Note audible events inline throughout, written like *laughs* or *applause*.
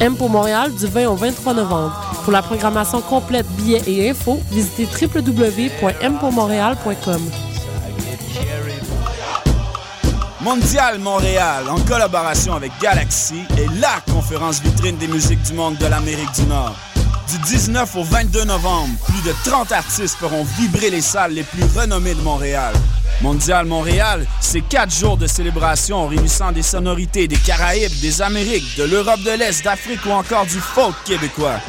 M pour Montréal du 20 au 23 novembre. Pour la programmation complète, billets et infos, visitez www.mpourmontréal.com. Mondial Montréal, en collaboration avec Galaxy, est la conférence vitrine des musiques du monde de l'Amérique du Nord. Du 19 au 22 novembre, plus de 30 artistes feront vibrer les salles les plus renommées de Montréal. Mondial Montréal, c'est quatre jours de célébration réunissant des sonorités des Caraïbes, des Amériques, de l'Europe de l'Est, d'Afrique ou encore du folk québécois.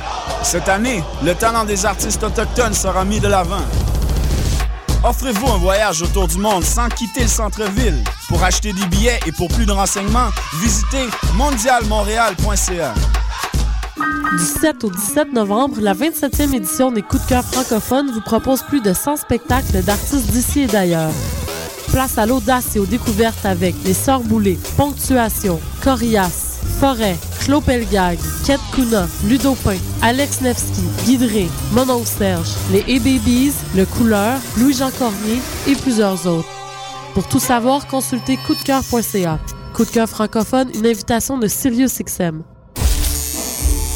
Cette année, le talent des artistes autochtones sera mis de l'avant. Offrez-vous un voyage autour du monde sans quitter le centre-ville. Pour acheter des billets et pour plus de renseignements, visitez mondialmontréal.ca. Du 7 au 17 novembre, la 27e édition des Coups de cœur francophones vous propose plus de 100 spectacles d'artistes d'ici et d'ailleurs. Place à l'audace et aux découvertes avec Les Sœurs Boulées, Ponctuation, Corias, Forêt, Claude Pelgag, Kate Kuna, Ludo Pain, Alex Nevsky, Guidré, Monon Serge, les A-Babies, Le Couleur, Louis-Jean Cormier et plusieurs autres. Pour tout savoir, consultez coupdecoeur.ca. Coup de cœur francophone, une invitation de Sirius XM.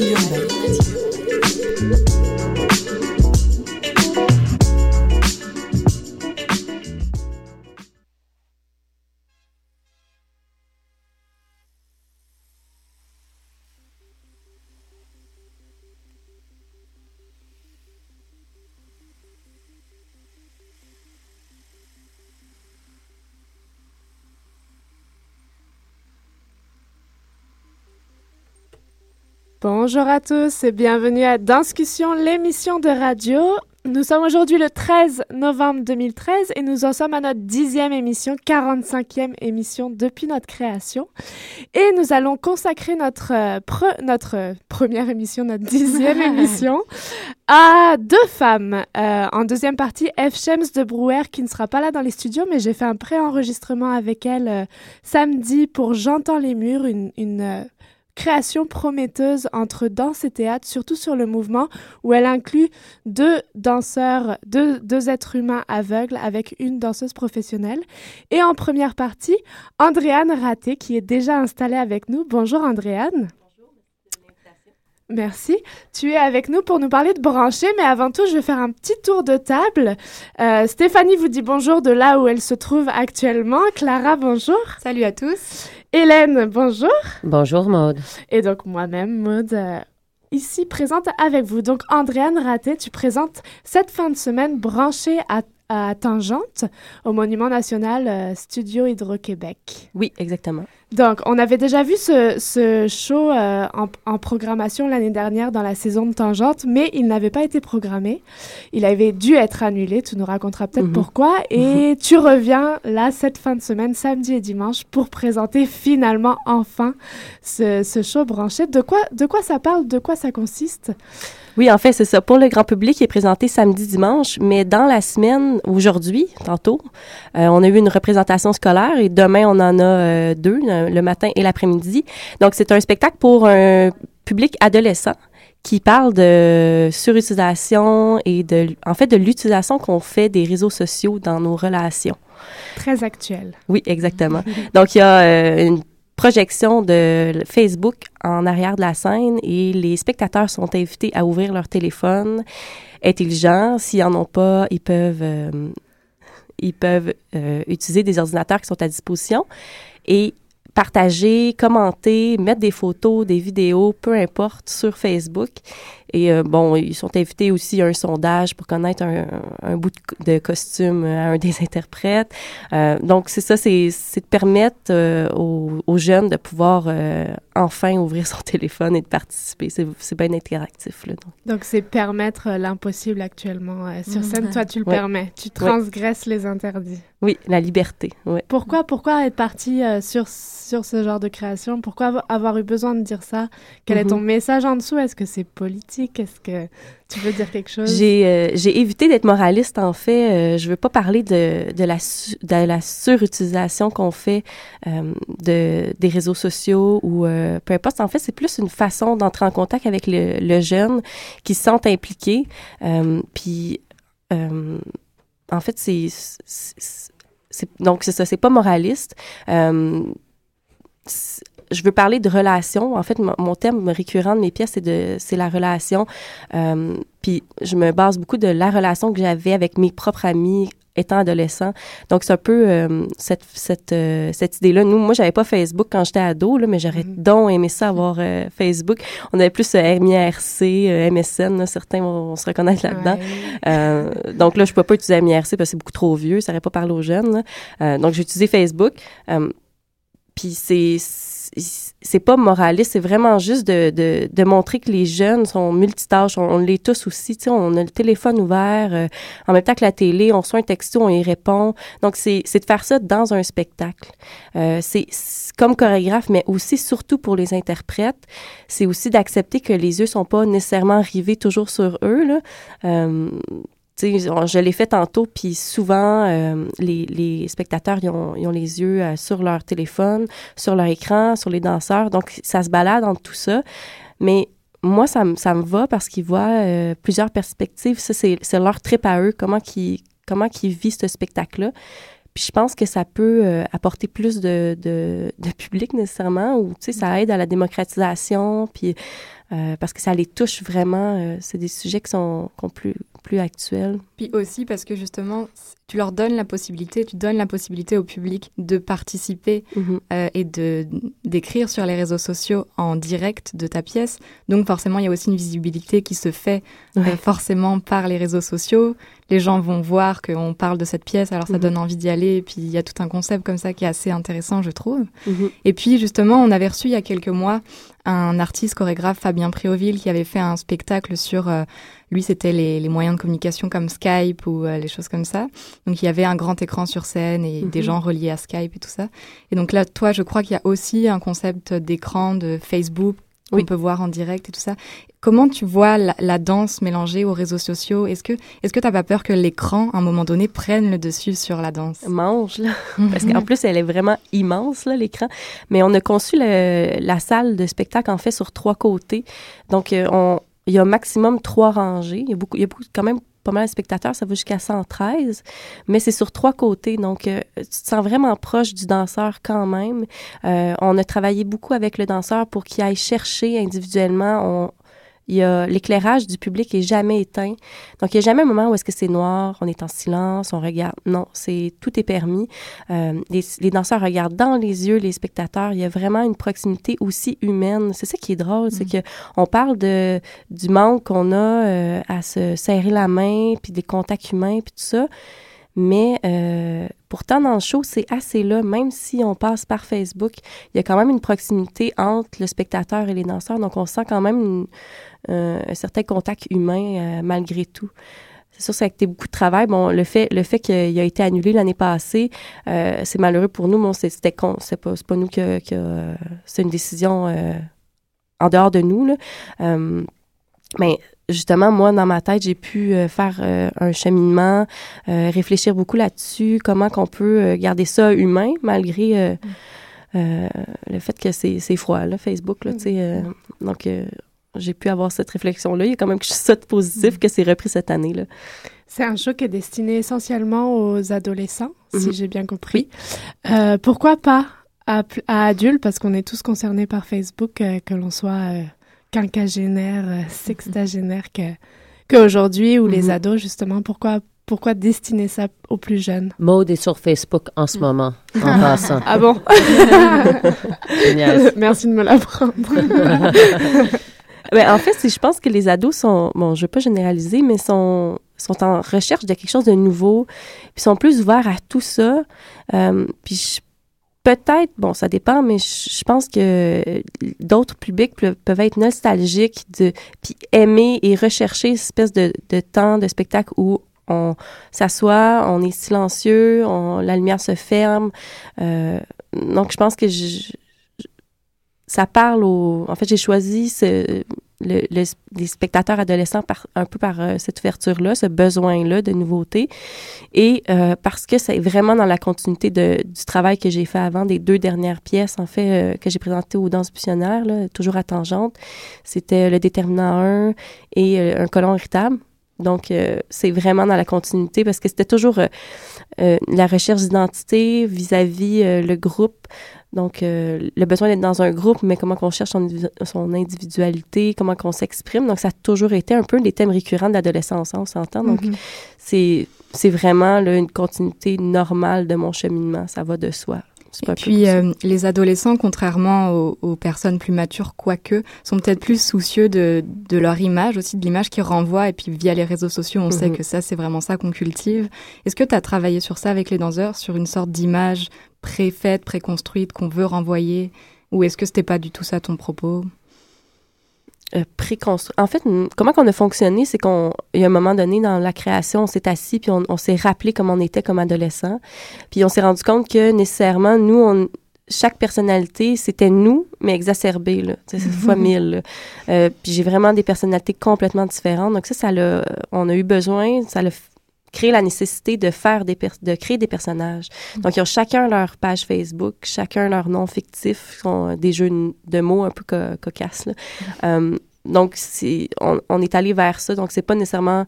L'alternative urbaine. Bonjour à tous et bienvenue à Danscussion, l'émission de radio. Nous sommes aujourd'hui le 13 novembre 2013 et nous en sommes à notre dixième émission, 45e émission depuis notre création. Et nous allons consacrer notre, euh, pre- notre euh, première émission, notre dixième *laughs* émission, à deux femmes. Euh, en deuxième partie, F. Shems de Brouwer qui ne sera pas là dans les studios, mais j'ai fait un pré-enregistrement avec elle samedi pour J'entends les murs, une, une création prometteuse entre danse et théâtre, surtout sur le mouvement, où elle inclut deux danseurs, deux, deux êtres humains aveugles avec une danseuse professionnelle. Et en première partie, Andréane Raté, qui est déjà installée avec nous. Bonjour Andréane. Merci. Tu es avec nous pour nous parler de brancher, mais avant tout, je vais faire un petit tour de table. Euh, Stéphanie vous dit bonjour de là où elle se trouve actuellement. Clara, bonjour. Salut à tous. Hélène, bonjour. Bonjour Maude. Et donc moi-même, Maud, euh, ici présente avec vous. Donc Andréane Raté, tu présentes cette fin de semaine branchée à, à Tangente au Monument national euh, Studio Hydro-Québec. Oui, exactement. Donc, on avait déjà vu ce, ce show euh, en, en programmation l'année dernière dans la saison de Tangente, mais il n'avait pas été programmé. Il avait dû être annulé. Tu nous raconteras peut-être Mhm. pourquoi. Et *laughs* tu reviens là cette fin de semaine, samedi et dimanche, pour présenter finalement enfin ce, ce show branché. De quoi, de quoi ça parle? De quoi ça consiste? Oui, en fait, c'est ça. Pour le grand public, il est présenté samedi, dimanche, mais dans la semaine, aujourd'hui, tantôt, euh, on a eu une représentation scolaire et demain, on en a euh, deux, le, matin et l'après-midi. Donc, c'est un spectacle pour un public adolescent qui parle de surutilisation et de, en fait, de l'utilisation qu'on fait des réseaux sociaux dans nos relations. Très actuel. Oui, exactement. *laughs* Donc, il y a euh, une projection de Facebook en arrière de la scène et les spectateurs sont invités à ouvrir leur téléphone intelligent. S'ils en ont pas, ils peuvent, euh, ils peuvent euh, utiliser des ordinateurs qui sont à disposition et partager, commenter, mettre des photos, des vidéos, peu importe, sur Facebook. Et euh, bon, ils sont invités aussi à un sondage pour connaître un, un bout de, co- de costume à un des *laughs* interprètes. Euh, donc, c'est ça, c'est de permettre euh, aux, aux jeunes de pouvoir euh, enfin ouvrir *laughs* son téléphone et de participer. C'est bien interactif, là. donc. C'est permettre euh, l'impossible actuellement. euh, sur scène, Mhm. toi, tu le Ouais. permets. Tu transgresses les interdits. Oui, la liberté. Pourquoi, pourquoi être parti euh, sur, sur ce genre de création? Pourquoi avo- avoir eu besoin de dire ça? Quel est Mhm. ton message en dessous? Est-ce que c'est politique? Est-ce que tu veux dire quelque chose? J'ai euh, j'ai évité d'être moraliste, en fait. Euh, je veux pas parler de, de, la, de la surutilisation qu'on fait euh, de, des réseaux sociaux ou euh, peu importe. En fait, c'est plus une façon d'entrer en contact avec le, jeune qui se sent impliqué. Puis, en fait, c'est- Donc, c'est ça, c'est pas moraliste. Je veux parler de relation. En fait, mon, thème récurrent de mes pièces, c'est de, c'est la relation. Euh, puis je me base beaucoup de la relation que j'avais avec mes propres amis étant adolescent. Donc c'est un peu euh, cette cette euh, cette idée-là. Nous, moi, j'avais pas Facebook quand j'étais ado, là, mais j'aurais Mhm. donc aimé ça avoir Facebook. On avait plus MIRC, MSN. là, certains vont, se reconnaître là-dedans. Ouais. Donc là, je peux pas utiliser MIRC parce que c'est beaucoup trop vieux, ça n'aurait pas parlé aux jeunes. là. Donc j'ai utilisé Facebook. Puis c'est c'est pas moraliste, c'est vraiment juste de, de, de montrer que les jeunes sont multitâches, on, l'est tous aussi, tu sais, on a le téléphone ouvert, euh, en même temps que la télé, on reçoit un texto, on y répond. Donc c'est de faire ça dans un spectacle. Euh, c'est comme chorégraphe, mais aussi surtout pour les interprètes, c'est aussi d'accepter que les yeux sont pas nécessairement rivés toujours sur eux. Là. Euh, je l'ai fait tantôt, puis souvent, euh, les, les spectateurs, ils ont, ils ont les yeux euh, sur leur téléphone, sur leur écran, sur les danseurs. Donc, ça se balade entre tout ça. Mais moi, ça, me- ça me va parce qu'ils voient euh, plusieurs perspectives. Ça, c'est leur trip à eux, comment qu'ils comment vivent ce spectacle-là. Puis je pense que ça peut apporter plus de, de, public nécessairement, ou ça aide à la démocratisation, puis parce que ça les touche vraiment. c'est des sujets qui sont plus, plus actuels. Puis aussi parce que justement, tu leur donnes la possibilité, tu donnes la possibilité au public de participer Mhm. euh, et de d'écrire sur les réseaux sociaux en direct de ta pièce. Donc forcément, il y a aussi une visibilité qui se fait euh, forcément par les réseaux sociaux. Les gens vont voir qu'on parle de cette pièce, alors ça Mhm. donne envie d'y aller. Et puis il y a tout un concept comme ça qui est assez intéressant, je trouve. Mhm. Et puis justement, on avait reçu il y a quelques mois un artiste chorégraphe, Fabien Prioville, qui avait fait un spectacle sur, euh, lui c'était les, les moyens de communication comme Skype ou euh, les choses comme ça. Donc il y avait un grand écran sur scène et des Mhm. gens reliés à Skype et tout ça. Et donc là, toi, je crois qu'il y a aussi un concept d'écran de Facebook qu'on Oui. peut voir en direct et tout ça. Comment tu vois la, la danse mélangée aux réseaux sociaux? Est-ce que est-ce que t'as pas peur que l'écran, à un moment donné, prenne le dessus sur la danse? Mange, là. *laughs* Parce qu'en plus, elle est vraiment immense, là, l'écran. Mais on a conçu le- la salle de spectacle, en fait, sur trois côtés. Donc, euh, on, il y a maximum trois rangées. Il y a beaucoup, il y a beaucoup, quand même pas mal de spectateurs, ça va jusqu'à 113, mais c'est sur trois côtés, donc euh, tu te sens vraiment proche du danseur quand même. Euh, on a travaillé beaucoup avec le danseur pour qu'il aille chercher individuellement. L'éclairage du public est jamais éteint. Donc, il n'y a jamais un moment où est-ce que c'est noir, on est en silence, on regarde. Non, c'est tout est permis. Euh, les, les danseurs regardent dans les yeux les spectateurs. Il y a vraiment une proximité aussi humaine. C'est ça qui est drôle, c'est que on parle de du manque qu'on a euh, à se serrer la main, puis des contacts humains, puis tout ça. Mais euh, pourtant, dans le show, c'est assez là. Même si on passe par Facebook, il y a quand même une proximité entre le spectateur et les danseurs. Donc, on sent quand même une, euh, un certain contact humain euh, malgré tout. C'est sûr, ça a été beaucoup de travail. Bon, le fait, le fait qu'il a été annulé l'année passée, euh, c'est malheureux pour nous. Bon, c'était con. C'est pas, pas nous que, que c'est une décision euh, en dehors de nous. Là. Mais justement, moi, dans ma tête, j'ai pu euh, faire euh, un cheminement, euh, réfléchir beaucoup là-dessus, comment qu'on peut garder ça humain malgré euh, le fait que c'est, c'est froid, là, Facebook, là, tu sais. euh, donc, j'ai pu avoir cette réflexion-là. Il y a quand même quelque chose de positif que c'est repris cette année, là. C'est un show qui est destiné essentiellement aux adolescents, si Mhm. j'ai bien compris. Euh, pourquoi pas à, à adultes, parce qu'on est tous concernés par Facebook, que l'on soit quinquagénaire, euh, sextagénaire, que qu'aujourd'hui, ou les Mhm. ados, justement, pourquoi, pourquoi destiner ça aux plus jeunes? Maude est sur Facebook en ce moment, *laughs* en passant. Ah bon? *laughs* Génial. *laughs* Merci de me l'apprendre. Ben, en fait, je pense que les ados sont, bon, je veux pas généraliser, mais sont, sont en recherche de quelque chose de nouveau, puis sont plus ouverts à tout ça. Euh, puis je- peut-être, bon, ça dépend, mais je, pense que d'autres publics pe- peuvent être nostalgiques de, puis aimer et rechercher une espèce de, de temps de spectacle où on s'assoit, on est silencieux, on, la lumière se ferme. Euh, donc, je pense que je- ça parle au... En fait, j'ai choisi ce, le, le- les spectateurs adolescents un peu par euh, cette ouverture-là, ce besoin-là de nouveauté. Et euh, parce que c'est vraiment dans la continuité de, du travail que j'ai fait avant, des deux dernières pièces, en fait, euh, que j'ai présentées aux danses buissonnières, là, toujours à tangente. C'était le déterminant 1 et un colon irritable. Donc, euh, c'est vraiment dans la continuité parce que c'était toujours euh, euh, la recherche d'identité vis-à-vis le groupe. Donc, le besoin d'être dans un groupe, mais comment qu'on cherche son, individu- son individualité, comment qu'on s'exprime. Donc, ça a toujours été un peu des thèmes récurrents de l'adolescence, hein, on s'entend. Donc, Mhm. c'est c'est vraiment là, une continuité normale de mon cheminement. Ça va de soi. Pas Et puis, euh, les adolescents, contrairement aux, aux personnes plus matures, quoique, sont peut-être plus soucieux de, de leur image, aussi de l'image qu'ils renvoient. Et puis, via les réseaux sociaux, on sait Mhm. que ça, c'est vraiment ça qu'on cultive. Est-ce que tu as travaillé sur ça avec les danseurs, sur une sorte d'image préfaite, préconstruite, qu'on veut renvoyer? Ou est-ce que c'était pas du tout ça ton propos? Euh, préconstruit. En fait, comment qu'on a fonctionné, c'est qu'on, il y a un moment donné dans la création, on s'est assis puis on, on s'est rappelé comment on était comme adolescent. Puis on s'est rendu compte que nécessairement, nous, on, chaque personnalité, c'était nous, mais exacerbé, là, sais, c'est fois mille. là. Euh, puis j'ai vraiment des personnalités complètement différentes. Donc ça, ça l'a, on a eu besoin, ça l'a créé la nécessité de faire des de créer des personnages. Donc ils ont chacun leur page Facebook, chacun leur nom fictif, sont des jeux de mots un peu co- cocasses. Là. Euh, donc on, on est allé vers ça. Donc c'est pas nécessairement,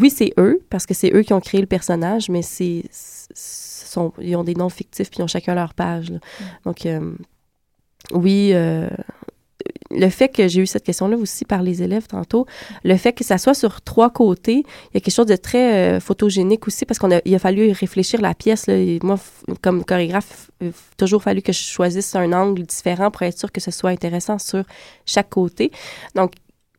oui c'est eux parce que c'est eux qui ont créé le personnage, mais c'est, ce sont, ils ont des noms fictifs puis ils ont chacun leur page. là. Donc euh, oui. euh, le fait que j'ai eu cette question-là aussi par les élèves tantôt, le fait que ça soit sur trois côtés, il y a quelque chose de très euh, photogénique aussi parce qu'on a, il a fallu réfléchir la pièce. Moi, comme chorégraphe, il a toujours fallu que je choisisse un angle différent pour être sûr que ce soit intéressant sur chaque côté. Donc,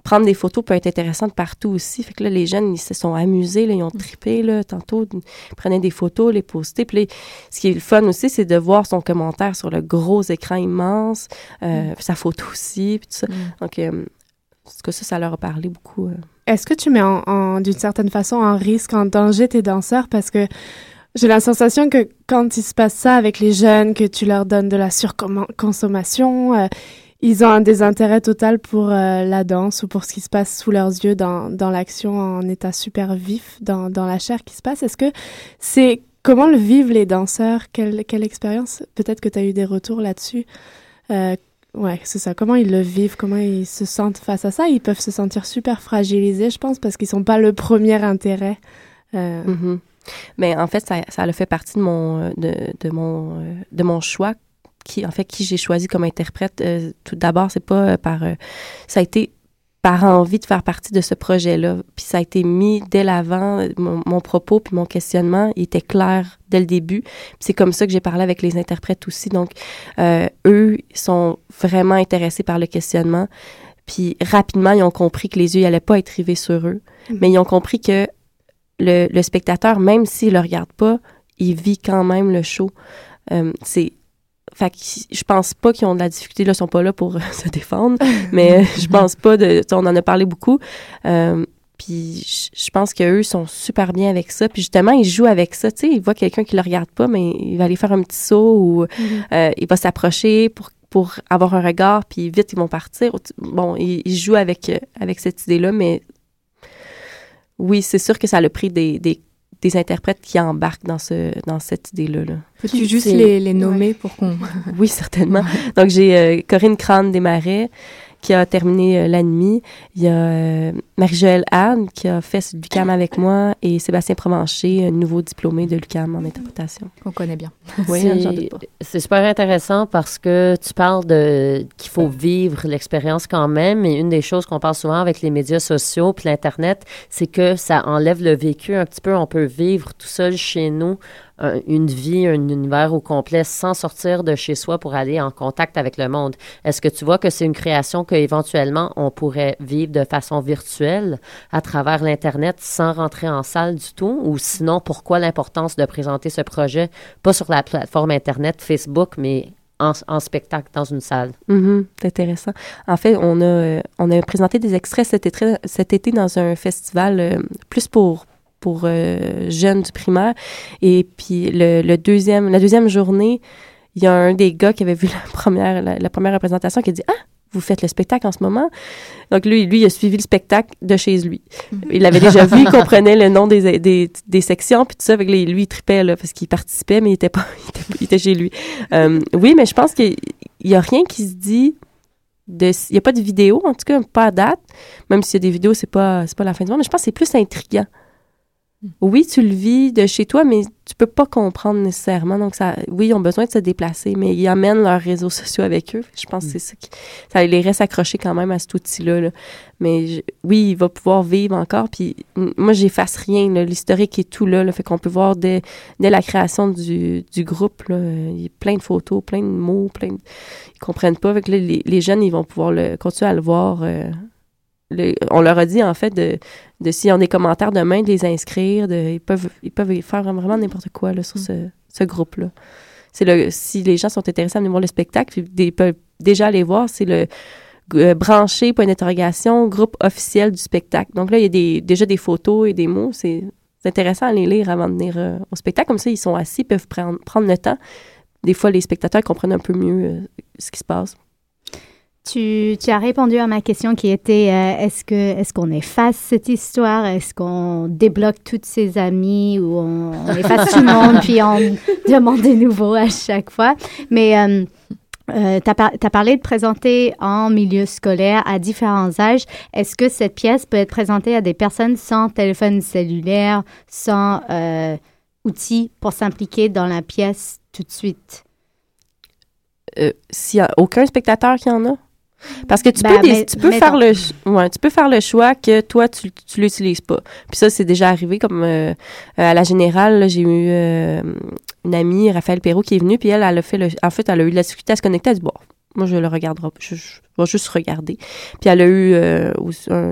prendre des photos peut être intéressant de partout aussi. Fait que là, les jeunes, ils se sont amusés, là, ils ont trippé, là, tantôt, ils prenaient des photos, les postaient. Puis ce qui est le fun aussi, c'est de voir son commentaire sur le gros écran immense, euh, sa photo aussi, puis tout ça. Donc, euh, tout cas, ça, ça leur a parlé beaucoup. euh. Est-ce que tu mets en, en- d'une certaine façon en risque, en danger tes danseurs? Parce que j'ai la sensation que quand il se passe ça avec les jeunes, que tu leur donnes de la surconsommation, euh, ils ont un désintérêt total pour euh, la danse ou pour ce qui se passe sous leurs yeux dans, dans l'action en état super vif, dans, dans la chair qui se passe. Est-ce que c'est comment le vivent les danseurs? Quelle, quelle expérience? Peut-être que tu as eu des retours là-dessus. Euh, Ouais, c'est ça. Comment ils le vivent, comment ils se sentent face à ça? Ils peuvent se sentir super fragilisés, je pense, parce qu'ils sont pas le premier intérêt. Euh, Mhm. Mais en fait, ça, ça a fait partie de mon, euh, de, de mon, de mon choix. Qui, en fait, qui j'ai choisi comme interprète. Euh, tout d'abord, c'est pas euh, par. euh, ça a été par envie de faire partie de ce projet-là. Puis ça a été mis dès l'avant. Mon, mon propos puis mon questionnement, il était clair dès le début. Puis c'est comme ça que j'ai parlé avec les interprètes aussi. Donc, euh, eux ils sont vraiment intéressés par le questionnement. Puis rapidement, ils ont compris que les yeux n'allaient pas être rivés sur eux. Mhm. Mais ils ont compris que le, le spectateur, même s'il le regarde pas, il vit quand même le show. Euh, c'est fait que je pense pas qu'ils ont de la difficulté. Là, ils sont pas là pour euh, *laughs* se défendre, *laughs* mais euh, je pense pas de. On en a parlé beaucoup. Euh, puis je- pense qu'eux sont super bien avec ça. Puis justement, ils jouent avec ça. Tu sais, ils voient quelqu'un qui le regarde pas, mais il va aller faire un petit saut ou euh, il va s'approcher pour pour avoir un regard, puis vite, ils vont partir. Bon, ils, ils jouent avec, avec cette idée-là, mais oui, c'est sûr que ça a pris des, des, des interprètes qui embarquent dans, ce, dans cette idée-là. Là. Peux-tu juste les, les nommer pour qu'on... Oui, certainement. *laughs* Donc, j'ai euh, Corinne Crane Desmarais qui a terminé euh, l'ANMI. Il y a euh, Marie-Joëlle Anne qui a fait l'UCAM avec moi et Sébastien Provencher, un nouveau diplômé de l'UCAM en interprétation. Qu'on connaît bien. *laughs* Oui, C'est- j'en doute pas. C'est super intéressant parce que tu parles de qu'il faut vivre l'expérience quand même. Et une des choses qu'on parle souvent avec les médias sociaux puis l'Internet, c'est que ça enlève le vécu un petit peu. On peut vivre tout seul chez nous un- une vie, un univers au complet sans sortir de chez soi pour aller en contact avec le monde. Est-ce que tu vois que c'est une création qu'éventuellement on pourrait vivre de façon virtuelle à travers l'Internet sans rentrer en salle du tout? Ou sinon, pourquoi l'importance de présenter ce projet, pas sur la plateforme Internet, Facebook, mais en, spectacle dans une salle? Mhm, c'est intéressant. En fait, on a, euh, on a présenté des extraits cet été, cet été dans un festival euh, plus pour pour euh, jeunes du primaire. Et puis le, le deuxième, la deuxième journée, il y a un des gars qui avait vu *laughs* la première, la, la première représentation qui a dit Ah, vous faites le spectacle en ce moment. Donc lui, lui, il a suivi le spectacle de chez lui. Il l'avait déjà vu, il *laughs* comprenait le nom des, des, des sections, puis tout ça. Avec lui, lui, il tripait là, parce qu'il participait, mais il était pas, *laughs* il était, il était chez lui. Euh, oui, mais je pense qu'il y a rien qui se dit de, il n'y a pas de vidéo, en tout cas, pas à date. Même s'il y a des vidéos, c'est pas, c'est pas la fin du monde, mais je pense que c'est plus intriguant. Oui, tu le vis de chez toi, mais tu peux pas comprendre nécessairement. Donc, ça, oui, ils ont besoin de se déplacer, mais ils amènent leurs réseaux sociaux avec eux. Je pense que c'est ça qui, ça les reste accrochés quand même à cet outil-là. là. Mais je- oui, il va pouvoir vivre encore. Puis moi, j'efface rien. L'historique est tout là. là fait qu'on peut voir dès, dès la création du, du groupe, là, il y a plein de photos, plein de mots, plein de... Ils comprennent pas. Fait que les, les jeunes, ils vont pouvoir le, continuer à le voir. euh, le- on leur a dit, en fait, de, de s'ils ont des commentaires demain, de les inscrire. De, ils, peuvent, ils peuvent faire vraiment n'importe quoi là, sur ce, ce groupe-là. C'est le, si les gens sont intéressés à venir voir le spectacle, ils peuvent déjà aller voir, c'est le euh, branché, point d'interrogation, groupe officiel du spectacle. Donc là, il y a des, déjà des photos et des mots. C'est intéressant à les lire avant de venir euh, au spectacle. Comme ça, ils sont assis, ils peuvent prendre, prendre le temps. Des fois, les spectateurs comprennent un peu mieux euh, ce qui se passe. Tu, tu as répondu à ma question qui était euh, est-ce que est-ce qu'on efface cette histoire? Est-ce qu'on débloque toutes ses amies ou on, on efface tout le monde *laughs* puis on demande des nouveaux à chaque fois? Mais euh, euh, tu as, parlé de présenter en milieu scolaire à différents âges. Est-ce que cette pièce peut être présentée à des personnes sans téléphone cellulaire, sans euh, outils pour s'impliquer dans la pièce tout de suite? Euh, S'il n'y a aucun spectateur qui en a? Parce que tu Ben, peux, des- mais- tu, peux mettons. faire le, ouais, tu peux faire le choix que toi, tu ne l'utilises pas. Puis ça, c'est déjà arrivé. Comme euh, euh, à la Générale, j'ai eu euh, une amie, Raphaël Perrault, qui est venue. Puis elle, elle a fait le, en fait, elle a eu de la difficulté à se connecter. Elle a dit, bon, moi, je le regarderai. Je, je vais juste regarder. Puis elle a eu, euh, un,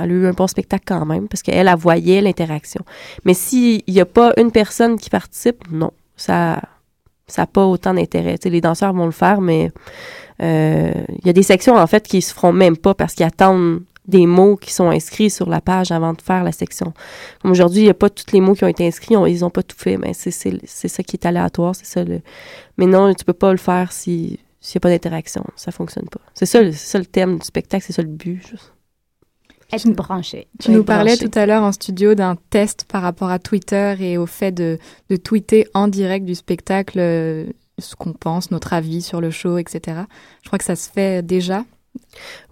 elle a eu un bon spectacle quand même, parce qu'elle, elle voyait l'interaction. Mais s'il n'y a pas une personne qui participe, non. Ça ça n'a pas autant d'intérêt. Tu les danseurs vont le faire, mais il y a des sections, en fait, qui se feront même pas parce qu'ils attendent des mots qui sont inscrits sur la page avant de faire la section. Comme aujourd'hui, il n'y a pas tous les mots qui ont été inscrits, on- ils n'ont pas tout fait, mais c'est c'est- c'est ça qui est aléatoire, c'est ça le... Mais non, tu peux pas le faire si s'il n'y a pas d'interaction, ça fonctionne pas. C'est ça, ça le thème du spectacle, c'est ça le but. juste. Être branché. Tu nous parlais tout à l'heure en studio d'un test par rapport à Twitter et au fait de, de tweeter en direct du spectacle euh, ce qu'on pense, notre avis sur le show, etc. Je crois que ça se fait déjà.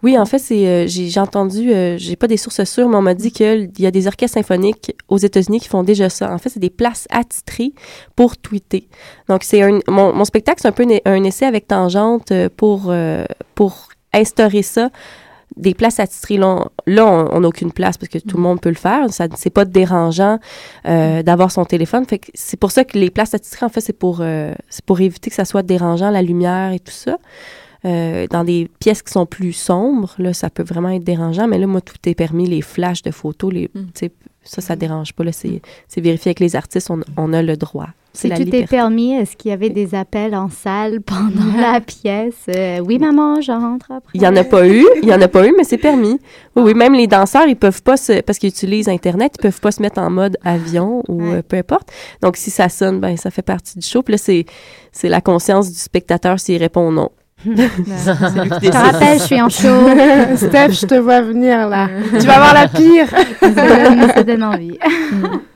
Oui, en fait, c'est euh, j'ai entendu, euh, j'ai pas des sources sûres, mais on m'a dit qu'il y a des orchestres symphoniques aux États-Unis qui font déjà ça. En fait, c'est des places attitrées pour tweeter. Donc, c'est un mon, mon spectacle, c'est un peu un essai avec tangente euh, pour euh, pour instaurer ça. Des places là, on- là, on n'a aucune place parce que tout le monde peut le faire. Ça, c'est pas dérangeant euh, d'avoir son téléphone. Fait que c'est pour ça que les places attitrées, en fait, c'est pour euh, c'est pour éviter que ça soit dérangeant, la lumière et tout ça. Euh, dans des pièces qui sont plus sombres, là, ça peut vraiment être dérangeant, mais là, moi, tout est permis, les flashs de photos, les, sais, Ça, ça dérange pas. là. C'est vérifié avec les artistes. On, on a le droit. C'est Si la tout est liberté. permis, est-ce qu'il y avait des appels en salle pendant *laughs* la pièce? Euh, oui, maman, je rentre après. Il y en a pas eu, il y en a pas eu, mais c'est permis. Oui, oui, même les danseurs, ils peuvent pas se, parce qu'ils utilisent Internet, ils peuvent pas se mettre en mode avion ou euh, peu importe. Donc, si ça sonne, ben, ça fait partie du show. Puis là, c'est, c'est la conscience du spectateur s'il répond non. Je te rappelle, je suis en show. *laughs* Steph, je te vois venir là. tu vas voir la pire. ça, *laughs* donne, ça donne envie. *laughs*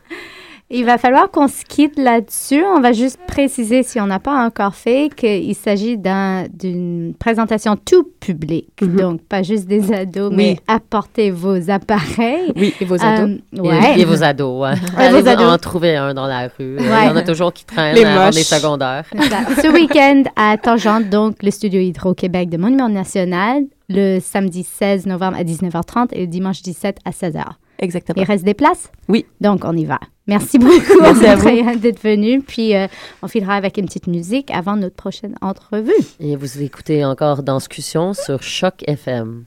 Il va falloir qu'on se quitte là-dessus. On va juste préciser, si on n'a pas encore fait, qu'il s'agit d'un- d'une présentation tout public. Donc, pas juste des ados, Oui. mais apportez vos appareils. Oui, et vos ados. Et- ouais. Et, vos ados. Ouais. Et Allez vos ados. en trouver un dans la rue. Il y Ouais. en a toujours qui traînent Les les secondaires. Voilà. *laughs* Ce week-end à Tangente, donc le studio Hydro-Québec de Monument National, le samedi 16 novembre à 19h30 et le dimanche 17 à 16h. Exactement. Il reste des places? Oui. Donc, on y va. Merci beaucoup, d'être venu. Puis, euh, on filera avec une petite musique avant notre prochaine entrevue. Et vous écoutez encore Danscussion sur Choc FM.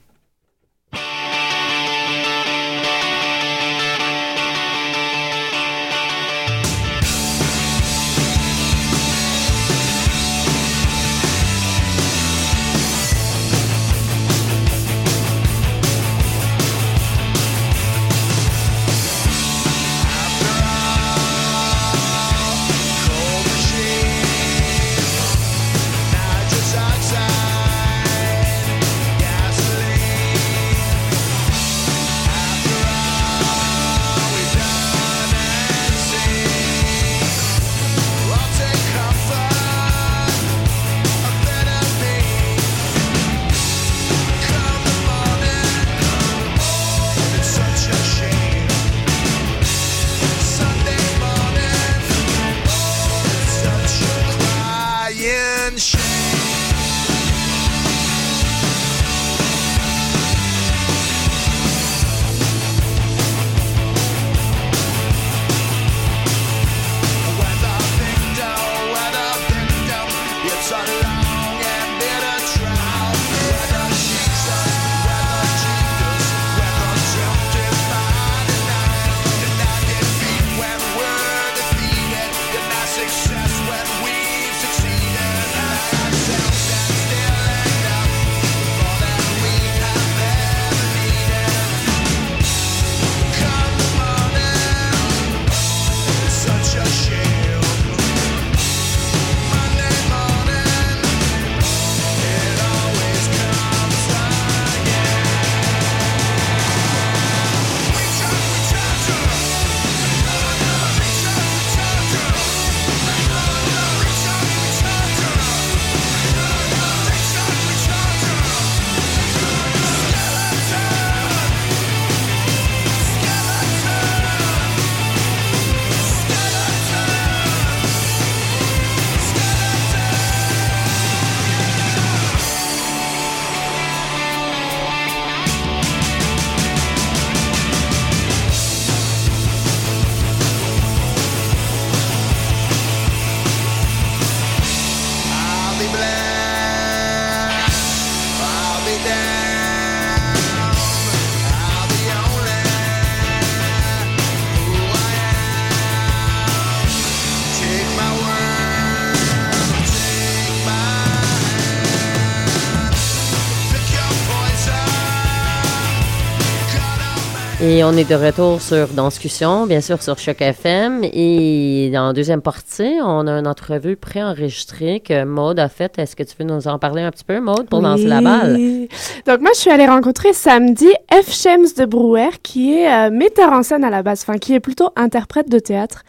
Et on est de retour sur Danscussion, bien sûr sur Choc FM. Et en deuxième partie, on a une entrevue préenregistrée que Maude a faite. Est-ce que tu veux nous en parler un petit peu, Maude, pour lancer la balle? Oui. Donc moi, je suis allée rencontrer samedi F. Shems de Brouwer, qui est euh, metteur en scène à la base, enfin qui est plutôt interprète de théâtre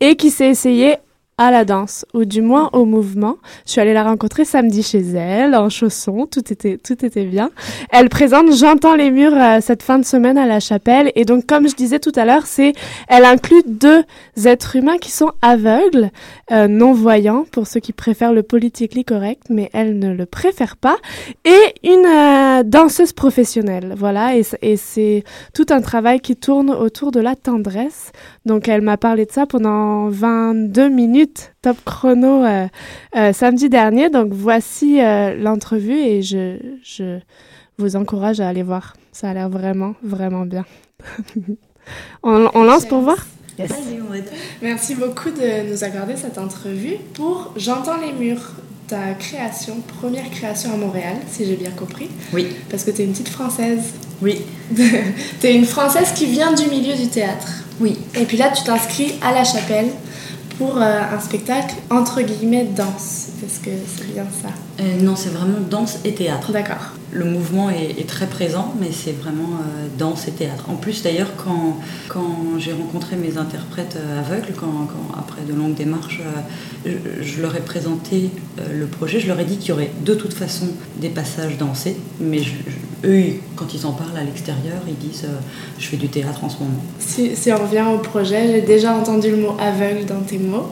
et qui s'est essayé à la danse, ou du moins au mouvement. Je suis allée la rencontrer samedi chez elle, en chaussons, tout était, tout était bien. Elle présente J'entends les murs euh, cette fin de semaine à la chapelle, et donc comme je disais tout à l'heure, c'est, elle inclut deux êtres humains qui sont aveugles, euh, non-voyants, pour ceux qui préfèrent le politically correct, mais elle ne le préfère pas, et une euh, danseuse professionnelle, voilà, et, et c'est tout un travail qui tourne autour de la tendresse. Donc elle m'a parlé de ça pendant 22 minutes, top chrono, euh, euh, samedi dernier. Donc voici euh, l'entrevue et je, je vous encourage à aller voir. Ça a l'air vraiment, vraiment bien. *laughs* On, on lance pour voir? Merci beaucoup de nous accorder cette entrevue pour J'entends les murs, ta création, première création à Montréal, si j'ai bien compris. Oui. Parce que tu es une petite Française. Oui. *laughs* tu es une Française qui vient du milieu du théâtre. Oui. Et puis là, tu t'inscris à la chapelle pour euh, un spectacle entre guillemets danse. Est-ce que c'est bien ça? Euh, non, c'est vraiment danse et théâtre. D'accord. Le mouvement est, est très présent, mais c'est vraiment euh, danse et théâtre. En plus, d'ailleurs, quand, quand j'ai rencontré mes interprètes euh, aveugles, quand, quand, après de longues démarches, euh, je, je leur ai présenté euh, le projet, je leur ai dit qu'il y aurait de toute façon des passages dansés, mais je- je- eux, quand ils en parlent à l'extérieur, ils disent Je fais du théâtre en ce moment. Si, si on revient au projet, j'ai déjà entendu le mot aveugle dans tes mots.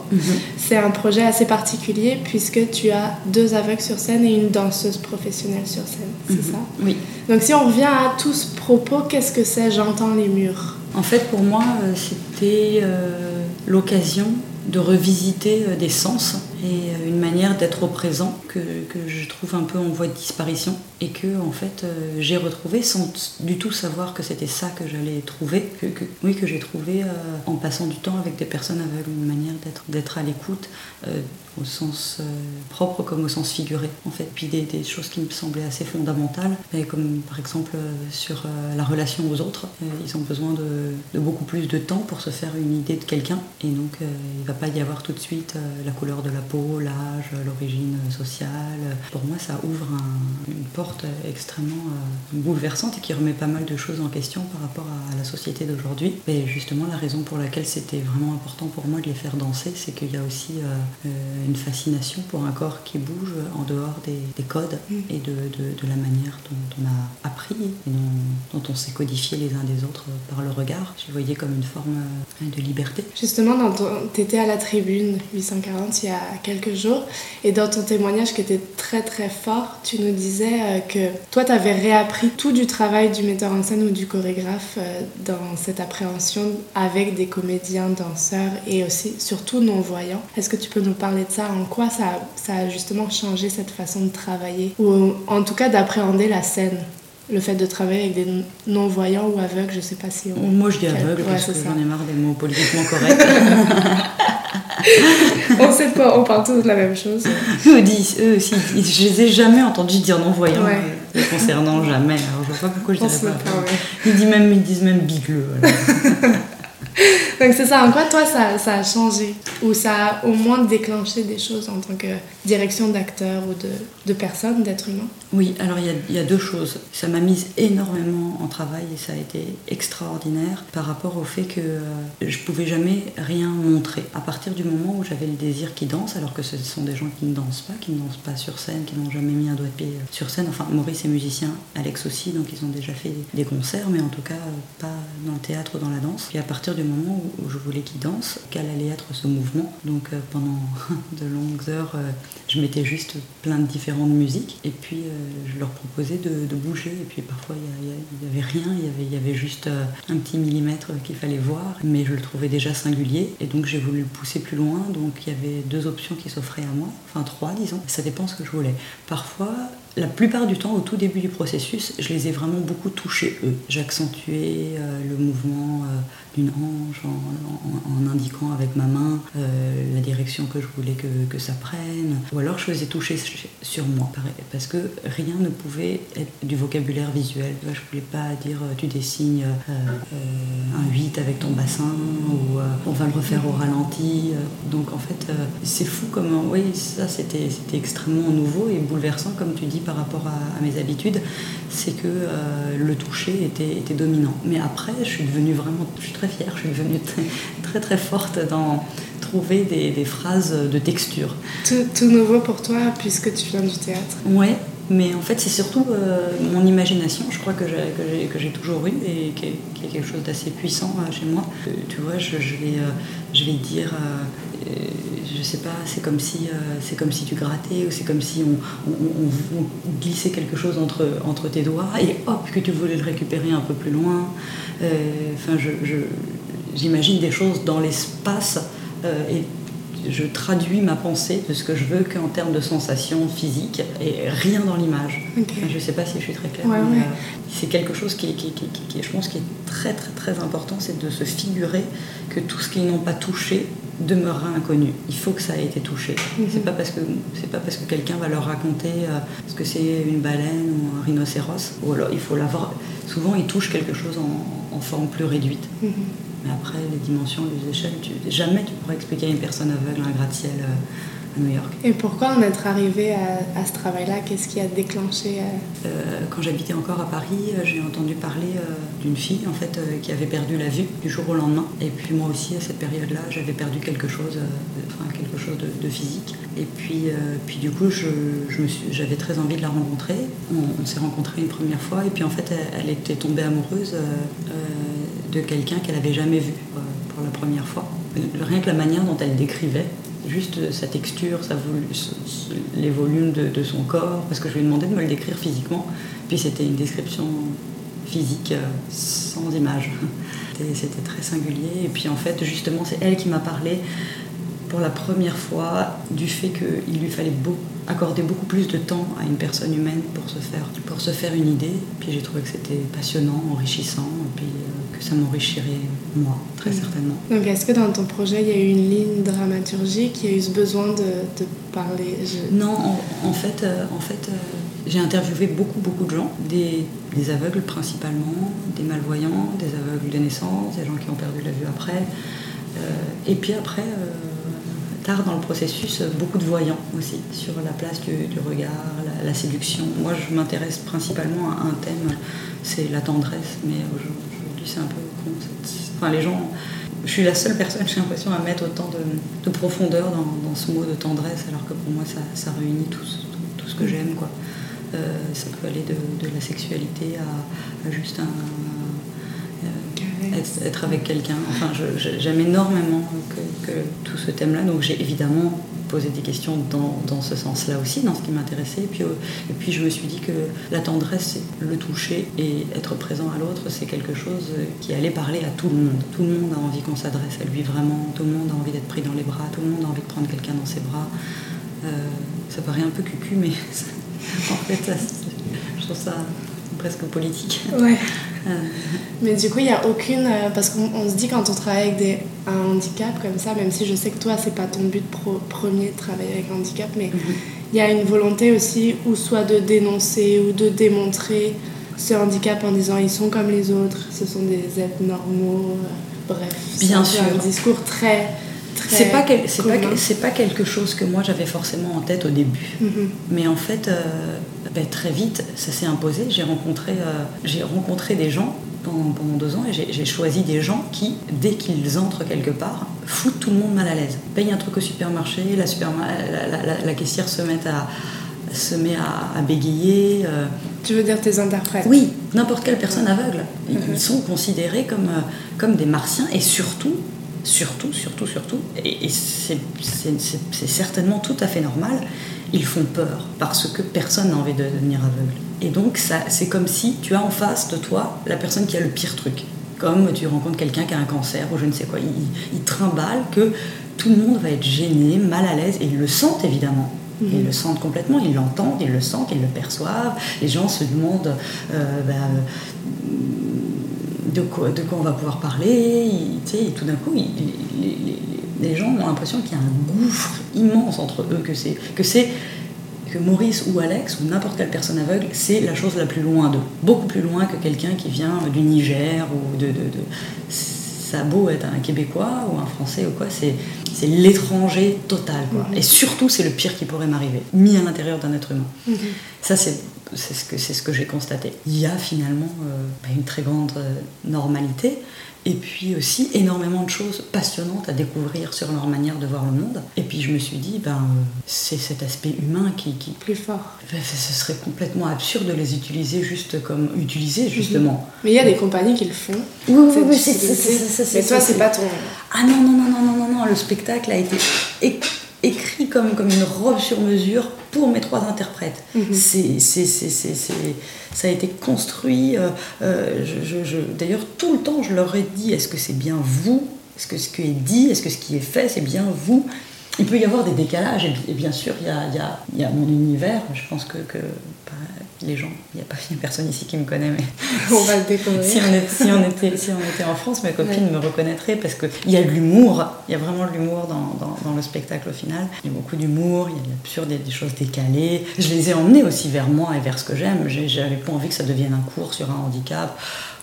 C'est un projet assez particulier puisque tu as deux aveugles sur scène et une danseuse professionnelle sur scène, c'est ça Oui. Donc si on revient à tout ce propos, qu'est-ce que c'est J'entends les murs? En fait, pour moi, euh, c'était euh, l'occasion de revisiter euh, des sens et une manière d'être au présent que, que je trouve un peu en voie de disparition et que en fait j'ai retrouvé sans du tout savoir que c'était ça que j'allais trouver, que, que- oui que j'ai trouvé euh, en passant du temps avec des personnes aveugles, une manière d'être d'être à l'écoute euh, au sens euh, propre comme au sens figuré en fait, puis des, choses qui me semblaient assez fondamentales, mais comme par exemple euh, sur euh, la relation aux autres, ils ont besoin de, beaucoup plus de temps pour se faire une idée de quelqu'un et donc il va pas y avoir tout de suite la couleur de la peau, l'âge, l'origine sociale. Pour moi, ça ouvre un- une porte extrêmement bouleversante et qui remet pas mal de choses en question par rapport à, à la société d'aujourd'hui. Et justement, la raison pour laquelle c'était vraiment important pour moi de les faire danser, c'est qu'il y a aussi une fascination pour un corps qui bouge en dehors des, des codes et de, de- de la manière dont on a appris et dont, dont on s'est codifié les uns des autres par le regard. Je le voyais comme une forme euh, de liberté. Justement, tu étais à la tribune 840 il y a quelques jours, et dans ton témoignage qui était très très fort, tu nous disais euh, que toi, tu avais réappris tout du travail du metteur en scène ou du chorégraphe euh, dans cette appréhension avec des comédiens, danseurs et aussi surtout non-voyants. Est-ce que tu peux nous parler de ça En quoi ça, a- ça a justement changé cette façon de travailler, ou en tout cas d'appréhender la scène le fait de travailler avec des non-voyants ou aveugles, je sais pas si on... Moi, je dis aveugle Ouais, parce que j'en ai marre des mots politiquement corrects. *laughs* on sait pas, on parle tous de la même chose. *laughs* eux, disent, eux aussi, je les ai jamais entendus dire non-voyants Ouais. euh, les concernant, jamais. Alors, je vois pas pourquoi je On dirais pas. ouais. Ils, disent même, ils disent même bigleux. *laughs* *laughs* Donc c'est ça, en quoi toi ça, ça a changé? Ou ça a au moins déclenché des choses en tant que direction d'acteur ou de, de personne, d'être humain? Oui, alors il y y a deux choses. Ça m'a mise énormément en travail et ça a été extraordinaire par rapport au fait que euh, je pouvais jamais rien montrer. À partir du moment où j'avais le désir qui danse, alors que ce sont des gens qui ne dansent pas, qui ne dansent pas sur scène, qui n'ont jamais mis un doigt de pied euh, sur scène. Enfin, Maurice est musicien, Alex aussi, donc ils ont déjà fait des concerts, mais en tout cas euh, pas dans le théâtre ou dans la danse. Et à partir moment où, où je voulais qu'ils dansent, quel allait être ce mouvement. Donc euh, pendant *laughs* de longues heures, euh, je mettais juste plein de différentes musiques et puis euh, je leur proposais de, bouger. Et puis parfois il n'y avait rien, il y avait, y avait juste un petit millimètre qu'il fallait voir, mais je le trouvais déjà singulier et donc j'ai voulu le pousser plus loin. Donc il y avait deux options qui s'offraient à moi, enfin trois disons. Ça dépend ce que je voulais. Parfois, la plupart du temps, au tout début du processus, je les ai vraiment beaucoup touchés eux. J'accentuais euh, le mouvement euh, d'une hanche en, indiquant avec ma main euh, la direction que je voulais que, ça prenne. Ou alors je faisais toucher ch- sur moi, parce que rien ne pouvait être du vocabulaire visuel. Je ne voulais pas dire tu dessines un 8 avec ton bassin ou on va le refaire au ralenti. Donc en fait, c'est fou comment, oui, ça c'était extrêmement nouveau et bouleversant, comme tu dis, par rapport à, à mes habitudes. C'est que euh, le toucher était, était dominant. Mais après, je suis devenue vraiment, je suis très fière, je suis devenue *laughs* très très, très forte dans trouver des, des phrases de texture. tout, tout nouveau pour toi puisque tu viens du théâtre. Ouais, mais en fait, c'est surtout euh, mon imagination, je crois que j'ai, toujours eu et qui est, quelque chose d'assez puissant euh, chez moi. Euh, tu vois, je, je vais, je vais dire, je sais pas, c'est comme si, c'est comme si tu grattais ou c'est comme si on, glissait quelque chose entre, entre tes doigts et hop, que tu voulais le récupérer un peu plus loin. Enfin, je, je- j'imagine des choses dans l'espace je traduis ma pensée de ce que je veux qu'en termes de sensations physiques et rien dans l'image. Je ne sais pas si je suis très claire. Ouais, mais, ouais. euh, c'est quelque chose qui, qui, qui, qui- qui- je pense, qui est très très très important, c'est de se figurer que tout ce qu'ils n'ont pas touché demeurera inconnu. Il faut que ça ait été touché. Mhm. C'est pas parce que c'est pas parce que quelqu'un va leur raconter euh, ce que c'est une baleine ou un rhinocéros. Ou alors il faut l'avoir. Souvent ils touchent quelque chose en, en forme plus réduite. Mhm. Mais après les dimensions, les échelles, tu, jamais tu pourrais expliquer à une personne aveugle un gratte-ciel euh, à New York. Et pourquoi en être arrivé à, à ce travail-là? Qu'est-ce qui a déclenché euh, Euh, quand j'habitais encore à Paris, j'ai entendu parler euh, d'une fille en fait qui avait perdu la vue du jour au lendemain. Et puis moi aussi à cette période-là, j'avais perdu quelque chose, enfin quelque chose de, de physique. Et puis, puis du coup, je, j'avais très envie de la rencontrer. On, on s'est rencontrés une première fois et puis en fait, elle, elle était tombée amoureuse de quelqu'un qu'elle avait jamais vu euh, pour la première fois. Rien que la manière dont elle décrivait, juste sa texture, sa ce- les volumes de, son corps, parce que je lui ai demandé de me le décrire physiquement. Puis c'était une description physique euh, sans image. *laughs* C'était- très singulier. Et puis en fait, justement, c'est elle qui m'a parlé pour la première fois du fait qu'il lui fallait beau- accorder beaucoup plus de temps à une personne humaine pour se faire, pour se faire une idée. Puis j'ai trouvé que c'était passionnant, enrichissant, et puis euh, que ça m'enrichirait moi, très Mhm. certainement. Donc est-ce que dans ton projet, il y a eu une ligne dramaturgique? Il y a eu ce besoin de, de parler? Je- Non, en, en fait, euh, en fait euh, j'ai interviewé beaucoup, beaucoup de gens, des, des aveugles principalement, des malvoyants, des aveugles de naissance, des gens qui ont perdu la vue après. Euh, et puis après, euh, tard dans le processus, beaucoup de voyants aussi, sur la place du, du regard, la, la séduction. Moi, je m'intéresse principalement à un thème, c'est la tendresse, mais aujourd'hui, c'est un peu con. Enfin, les gens... Je suis la seule personne, *laughs* j'ai l'impression, à mettre autant de, de profondeur dans, dans ce mot de tendresse, alors que pour moi, ça, ça réunit tout, ce- tout, tout ce que j'aime. quoi. Euh, ça peut aller de, de la sexualité à, à juste un, euh, être, avec quelqu'un. Enfin, j'aime énormément que, tout ce thème-là. Donc, j'ai évidemment posé des questions dans, dans ce sens-là aussi, dans ce qui m'intéressait. Et puis, euh, et puis, je me suis dit que la tendresse, le toucher et être présent à l'autre, c'est quelque chose qui allait parler à tout le monde. Tout le monde a envie qu'on s'adresse à lui vraiment. Tout le monde a envie d'être pris dans les bras. Tout le monde a envie de prendre quelqu'un dans ses bras. Euh, ça paraît un peu cucu, mais *laughs* en fait, je trouve ça presque politique. Ouais. *laughs* Euh, Mais du coup, il n'y a aucune. euh, parce qu'on on se dit quand on travaille avec des, un handicap comme ça, même si je sais que toi, c'est pas ton but pro- premier de travailler avec un handicap, mais il y a une volonté aussi, ou soit de dénoncer ou de démontrer ce handicap en disant ils sont comme les autres, ce sont des êtres normaux, euh, bref. c'est Bien sûr. Un discours très. très C'est pas, quel- quelque chose que moi j'avais forcément en tête au début. Mhm. Mais en fait, euh, ben, très vite, ça s'est imposé. J'ai rencontré, euh, j'ai rencontré des gens pendant, deux ans et j'ai- choisi des gens qui, dès qu'ils entrent quelque part, foutent tout le monde mal à l'aise. Paye un truc au supermarché, la, superma- la, la- la- la caissière se met à, se met à, à bégayer. euh. Tu veux dire tes interprètes? Oui, n'importe quelle personne aveugle. Ils, Mhm. ils sont considérés comme, euh, comme des martiens et surtout, surtout, surtout, surtout, et, c'est certainement tout à fait normal, ils font peur parce que personne n'a envie de devenir aveugle. Et donc, c'est comme si tu as en face de toi la personne qui a le pire truc. Comme tu rencontres quelqu'un qui a un cancer ou je ne sais quoi. Ils trimballent que tout le monde va être gêné, mal à l'aise, et ils le sentent évidemment. Mhm. Ils le sentent complètement, ils l'entendent, ils le sentent, ils le perçoivent. Les gens se demandent euh, ben, de, quoi, de quoi on va pouvoir parler. Sais, et tout d'un coup, ils- les gens ont l'impression qu'il y a un gouffre immense entre eux, que c'est que c'est que Maurice ou Alex ou n'importe quelle personne aveugle, c'est la chose la plus loin d'eux. Beaucoup plus loin que quelqu'un qui vient du Niger ou de, de, de- Ça a beau être un Québécois ou un Français ou quoi, c'est c'est l'étranger total. Quoi. Mhm. Et surtout, c'est le pire qui pourrait m'arriver, mis à l'intérieur d'un être humain. Mhm. Ça, c'est c'est ce que, c'est ce que j'ai constaté. Il y a finalement euh, bah, une très grande euh, normalité et puis aussi énormément de choses passionnantes à découvrir sur leur manière de voir le monde. Et puis je me suis dit, ben, c'est cet aspect humain qui, qui... Plus fort. Ben, ce serait complètement absurde de les utiliser juste comme utiliser justement. Mais il y a des compagnies qui le font. Oui, oui, oui, c'est- c'est- Mais toi, c'est- pas ton. Ah non, non, non, non, non, non, non, le spectacle a été écrit comme, comme une robe sur mesure pour mes trois interprètes. Mhm. C'est, c'est, c'est, c'est- c'est- ça a été construit. euh, euh, je, je- je- d'ailleurs, tout le temps, je leur ai dit est-ce que c'est bien vous? Est-ce que ce qui est dit, est-ce que ce qui est fait, c'est bien vous? Il peut y avoir des décalages, et, bien sûr, il y a, il y a, il y a mon univers. Je pense que, que les gens, il n'y a pas une personne ici qui me connaît, mais *laughs* on va le découvrir. si, on, si, on était, si on était en France, mes copines me reconnaîtraient parce qu'il y a de l'humour, il y a vraiment de l'humour dans, dans, dans, le spectacle au final. Il y a beaucoup d'humour, il y a de l'absurde, il y a des choses décalées. Je les ai emmenés aussi vers moi et vers ce que j'aime. J'avais pas envie que ça devienne un cours sur un handicap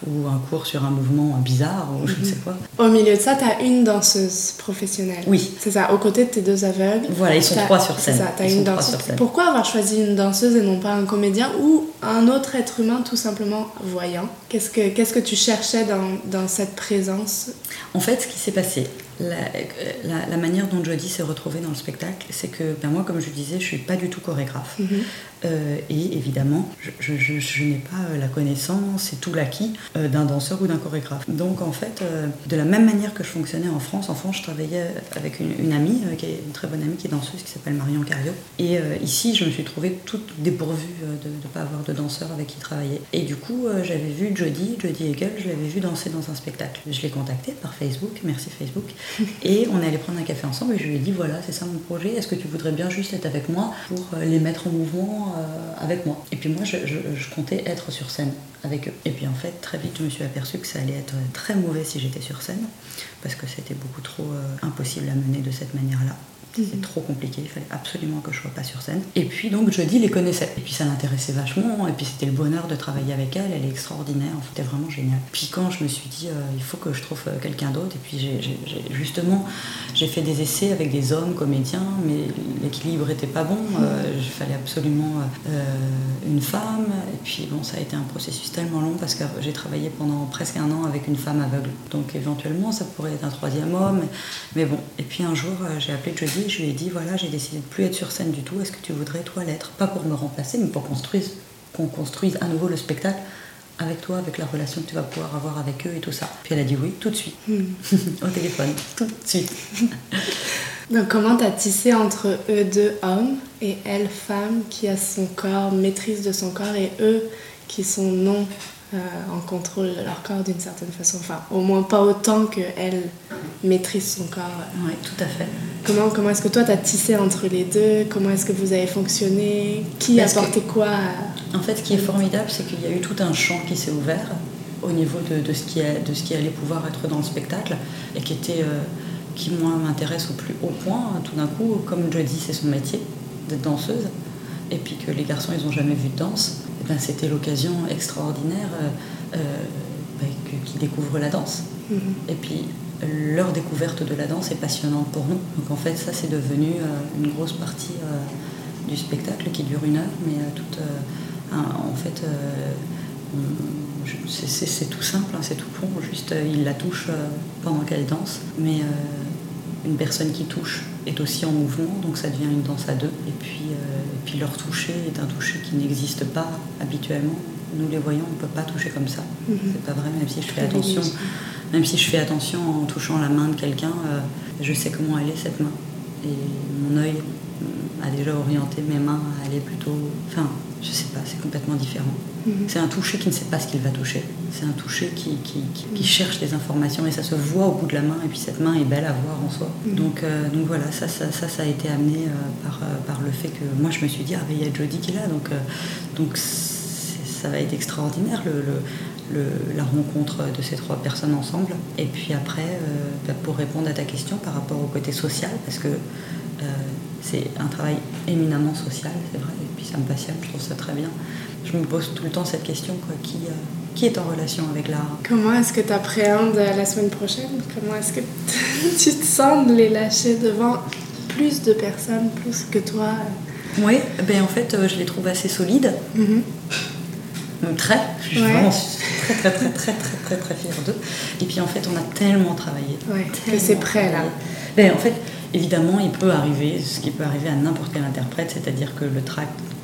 ou un cours sur un mouvement bizarre ou je ne sais quoi. Au milieu de ça, tu as une danseuse professionnelle. Oui. C'est ça, aux côtés de tes deux aveugles. Voilà, ils sont trois sur scène. C'est ça, tu as une danseuse. Pourquoi avoir choisi une danseuse et non pas un comédien ou un autre être humain tout simplement voyant? Qu'est-ce que, qu'est-ce que tu cherchais dans, dans cette présence? En fait, ce qui s'est passé, la, la, la, manière dont Jodie s'est retrouvée dans le spectacle, c'est que ben moi, comme je disais, je suis pas du tout chorégraphe. Mm -hmm. Euh, et évidemment, je, je, je n'ai pas la connaissance et tout l'acquis euh, d'un danseur ou d'un chorégraphe. Donc en fait, euh, de la même manière que je fonctionnais en France, en France, je travaillais avec une, une amie, euh, qui est une très bonne amie, qui est danseuse, qui s'appelle Marion Cario. Et euh, ici, je me suis trouvée toute dépourvue de ne pas avoir de danseur avec qui travailler. Et du coup, j'avais vu Jodie, Jodie Hegel, je l'avais vu danser dans un spectacle. Je l'ai contactée par Facebook, merci Facebook. *laughs* Et on est allé prendre un café ensemble et je lui ai dit voilà, c'est ça mon projet, est-ce que tu voudrais bien juste être avec moi pour les mettre en mouvement euh, avec moi Et puis moi, je, comptais être sur scène avec eux. Et puis en fait, très vite, je me suis aperçue que ça allait être très mauvais si j'étais sur scène parce que c'était beaucoup trop euh, impossible à mener de cette manière-là. C'était mmh. trop compliqué, il fallait absolument que je sois pas sur scène. Et puis donc Jodie les connaissait. Et puis ça l'intéressait vachement, et puis c'était le bonheur de travailler avec elle, elle est extraordinaire, c'était vraiment génial. Puis quand je me suis dit, euh, il faut que je trouve quelqu'un d'autre, et puis justement, j'ai fait des essais avec des hommes comédiens, mais l'équilibre était pas bon, euh, il fallait absolument euh, une femme, et puis bon, ça a été un processus tellement long parce que j'ai travaillé pendant presque un an avec une femme aveugle. Donc éventuellement, ça pourrait être un troisième homme, mais bon. Et puis un jour, j'ai appelé Jodie je lui ai dit voilà, j'ai décidé de plus être sur scène du tout, est-ce que tu voudrais toi l'être? Pas pour me remplacer, mais pour construire, qu'on construise à nouveau le spectacle avec toi, avec la relation que tu vas pouvoir avoir avec eux et tout ça. Puis elle a dit oui, tout de suite, mm. *laughs* au téléphone, tout de suite. *laughs* Donc comment tu as tissé entre eux deux hommes et elle femme qui a son corps, maîtrise de son corps et eux qui sont non euh, en contrôle de leur corps d'une certaine façon. Enfin, au moins pas autant qu'elle maîtrise son corps. Oui, tout à fait. Comment, comment est-ce que toi, tu as tissé entre les deux? Comment est-ce que vous avez fonctionné? Qui Parce a apporté que, quoi à... En fait, ce qui est formidable, c'est qu'il y a eu tout un champ qui s'est ouvert au niveau de, de, ce qui est, de ce qui allait pouvoir être dans le spectacle et qui était... Euh, qui moi m'intéresse au plus haut point, tout d'un coup, comme Jodie c'est son métier d'être danseuse, et puis que les garçons ils n'ont jamais vu de danse, ben, c'était l'occasion extraordinaire euh, euh, ben, qu'ils découvrent la danse. Mm -hmm. Et puis leur découverte de la danse est passionnante pour nous. Donc en fait ça c'est devenu euh, une grosse partie du spectacle qui dure une heure, mais toute, un, en fait c'est tout simple, hein, c'est tout con, juste il la touche pendant qu'elle danse, mais une personne qui touche est aussi en mouvement, donc ça devient une danse à deux. Et puis, euh, et puis leur toucher est un toucher qui n'existe pas habituellement. Nous les voyons, on ne peut pas toucher comme ça. Mm -hmm. C'est pas vrai, même si je fais attention, même si je fais attention en touchant la main de quelqu'un, euh, je sais comment elle est cette main. Et mon œil a déjà orienté mes mains à aller plutôt. Enfin, je sais pas, c'est complètement différent. Mm -hmm. C'est un toucher qui ne sait pas ce qu'il va toucher. C'est un toucher qui, qui, qui, qui, cherche des informations et ça se voit au bout de la main. Et puis cette main est belle à voir en soi. Mm -hmm. donc, euh, donc voilà, ça ça, ça, ça, a été amené euh, par, euh, par le fait que moi je me suis dit, ah, mais il y a Jodie qui est là. Donc, donc ça va être extraordinaire le, le, le, la rencontre de ces trois personnes ensemble. Et puis après, bah, pour répondre à ta question par rapport au côté social, parce que c'est un travail éminemment social, c'est vrai, et puis ça me passionne, je trouve ça très bien. Je me pose tout le temps cette question, quoi, qui, euh, qui est en relation avec l'art Comment est-ce que tu appréhendes la semaine prochaine? Comment est-ce que *laughs* tu te sens de les lâcher devant plus de personnes, plus que toi? Oui, ben en fait, euh, je les trouve assez solides. Mm -hmm. Très, je suis ouais. vraiment très, très, très, très, très, très, très fière d'eux. Et puis en fait, on a tellement travaillé. Ouais, tellement que c'est prêt là. Ben, en fait, évidemment, il peut arriver ce qui peut arriver à n'importe quel interprète, c'est-à-dire que le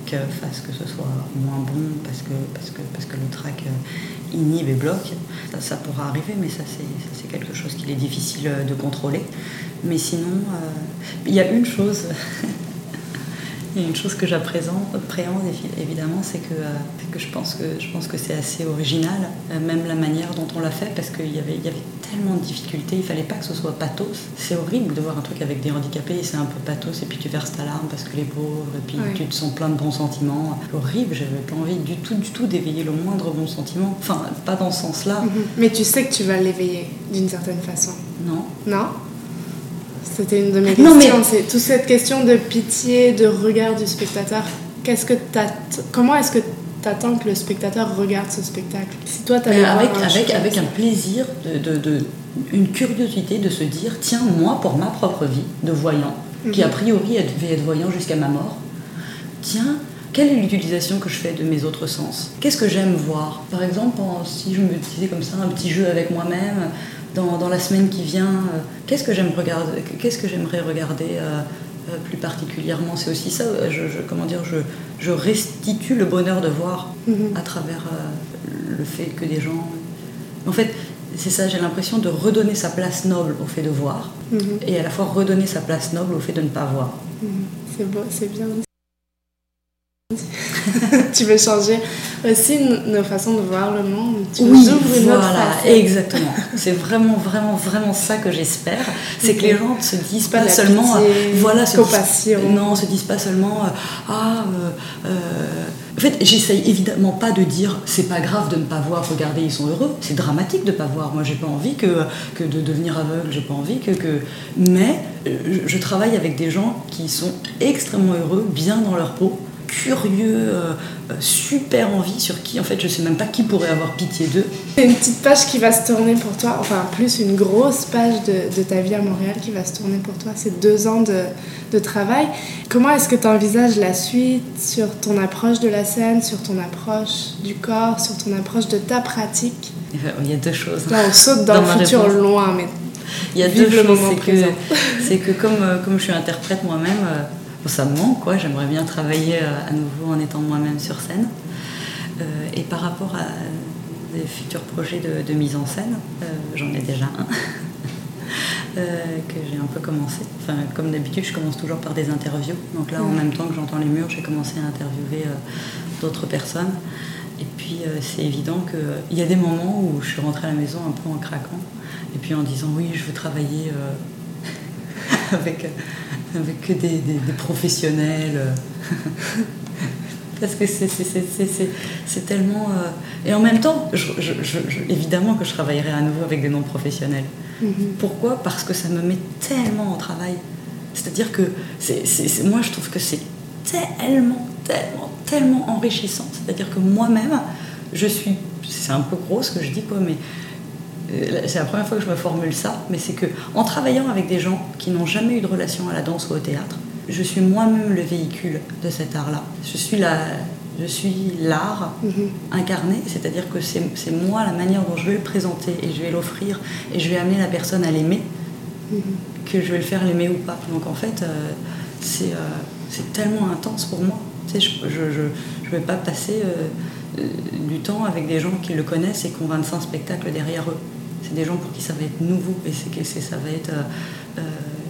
track fasse que ce soit moins bon parce que, parce que, parce que le track inhibe et bloque. Ça, pourra arriver, mais ça c'est quelque chose qu'il est difficile de contrôler. Mais sinon, il euh, y a une chose *laughs* Il y a une chose que j'appréhende évidemment, c'est que, euh, que je pense que, je pense que c'est assez original, euh, même la manière dont on l'a fait, parce qu'il y avait, y avait tellement de difficultés, il fallait pas que ce soit pathos. C'est horrible de voir un truc avec des handicapés c'est un peu pathos et puis tu verses ta larme parce que les pauvres et puis tu te sens plein de bons sentiments. Horrible, j'avais pas envie du tout, du tout d'éveiller le moindre bon sentiment. Enfin, pas dans ce sens-là. Mhm. Mais tu sais que tu vas l'éveiller d'une certaine façon. Non. Non? C'était une de mes Non, questions. mais- C'est toute cette question de pitié, de regard du spectateur. Qu'est-ce que Comment est-ce que tu attends que le spectateur regarde ce spectacle? Si toi, tu avec, avec, avec un plaisir, de, de- de- une curiosité de se dire tiens, moi, pour ma propre vie de voyant, qui a Mhm. priori devait être voyant jusqu'à ma mort, tiens, quelle est l'utilisation que je fais de mes autres sens? Qu'est-ce que j'aime voir? Par exemple, si je me disais comme ça un petit jeu avec moi-même, dans, dans la semaine qui vient, euh, qu'est-ce que j'aime regarder Qu'est-ce que j'aimerais regarder euh, euh, plus particulièrement? C'est aussi ça, je, je- comment dire, je, je restitue le bonheur de voir Mhm. à travers le fait que des gens. En fait, c'est ça, j'ai l'impression de redonner sa place noble au fait de voir Mhm. et à la fois redonner sa place noble au fait de ne pas voir. Mhm. C'est beau, c'est bien. *laughs* tu veux changer aussi nos façons de voir le monde? Tu Oui, ouvres une voilà, exactement. C'est vraiment, vraiment, vraiment ça que j'espère. C'est que les gens ne se disent Pas seulement, pitié, euh, voilà, se compassion. disent, non, se disent pas seulement, euh, ah, euh, euh, en fait, j'essaye évidemment pas de dire, c'est pas grave de ne pas voir, regardez, ils sont heureux. C'est dramatique de pas voir. Moi, j'ai pas envie que, que de devenir aveugle, j'ai pas envie que, que, mais je, je travaille avec des gens qui sont extrêmement heureux, bien dans leur peau curieux, euh, euh, super envie, sur qui en fait je sais même pas qui pourrait avoir pitié d'eux. C'est une petite page qui va se tourner pour toi, enfin plus une grosse page de, de ta vie à Montréal qui va se tourner pour toi. C'est deux ans de, de travail. Comment est-ce que tu envisages la suite sur ton approche de la scène, sur ton approche du corps, sur ton approche de ta pratique? Il y a deux choses. Là, on saute dans, le futur réponse. loin, mais Il y a vive deux choses, c'est que, que comme, euh, comme je suis interprète moi-même, ça me manque, quoi. J'aimerais bien travailler euh, à nouveau en étant moi-même sur scène. Euh, et par rapport à des futurs projets de, de mise en scène, euh, j'en ai déjà un. *laughs* euh, que j'ai un peu commencé. Enfin, comme d'habitude, je commence toujours par des interviews. Donc là, en Mhm. même temps que j'entends les murs, j'ai commencé à interviewer euh, d'autres personnes. Et puis, euh, c'est évident qu'il y a des moments où je suis rentrée à la maison un peu en craquant. Et puis en disant, oui, je veux travailler *laughs* avec, avec que des, des- des professionnels. *laughs* Parce que c'est- tellement... euh, Et en même temps, je- je- je- je- évidemment que je travaillerai à nouveau avec des non-professionnels. Mhm. Pourquoi? Parce que ça me met tellement en travail. C'est-à-dire que moi, je trouve que c'est tellement, tellement, tellement enrichissant. C'est-à-dire que moi-même, je suis. C'est un peu gros ce que je dis, quoi, mais c'est la première fois que je me formule ça. Mais c'est que en travaillant avec des gens qui n'ont jamais eu de relation à la danse ou au théâtre, je suis moi-même le véhicule de cet art-là. Je suis la. Je suis l'art Mhm. incarné, c'est-à-dire que c'est c'est moi la manière dont je vais le présenter et je vais l'offrir et je vais amener la personne à l'aimer Mhm. que je vais le faire l'aimer ou pas. Donc en fait, euh, c'est euh, c'est tellement intense pour moi. Tu sais, je ne je, je- je vais pas passer euh, euh, du temps avec des gens qui le connaissent et qui ont 25 spectacles derrière eux. C'est des gens pour qui ça va être nouveau et c'est ça va être euh, euh,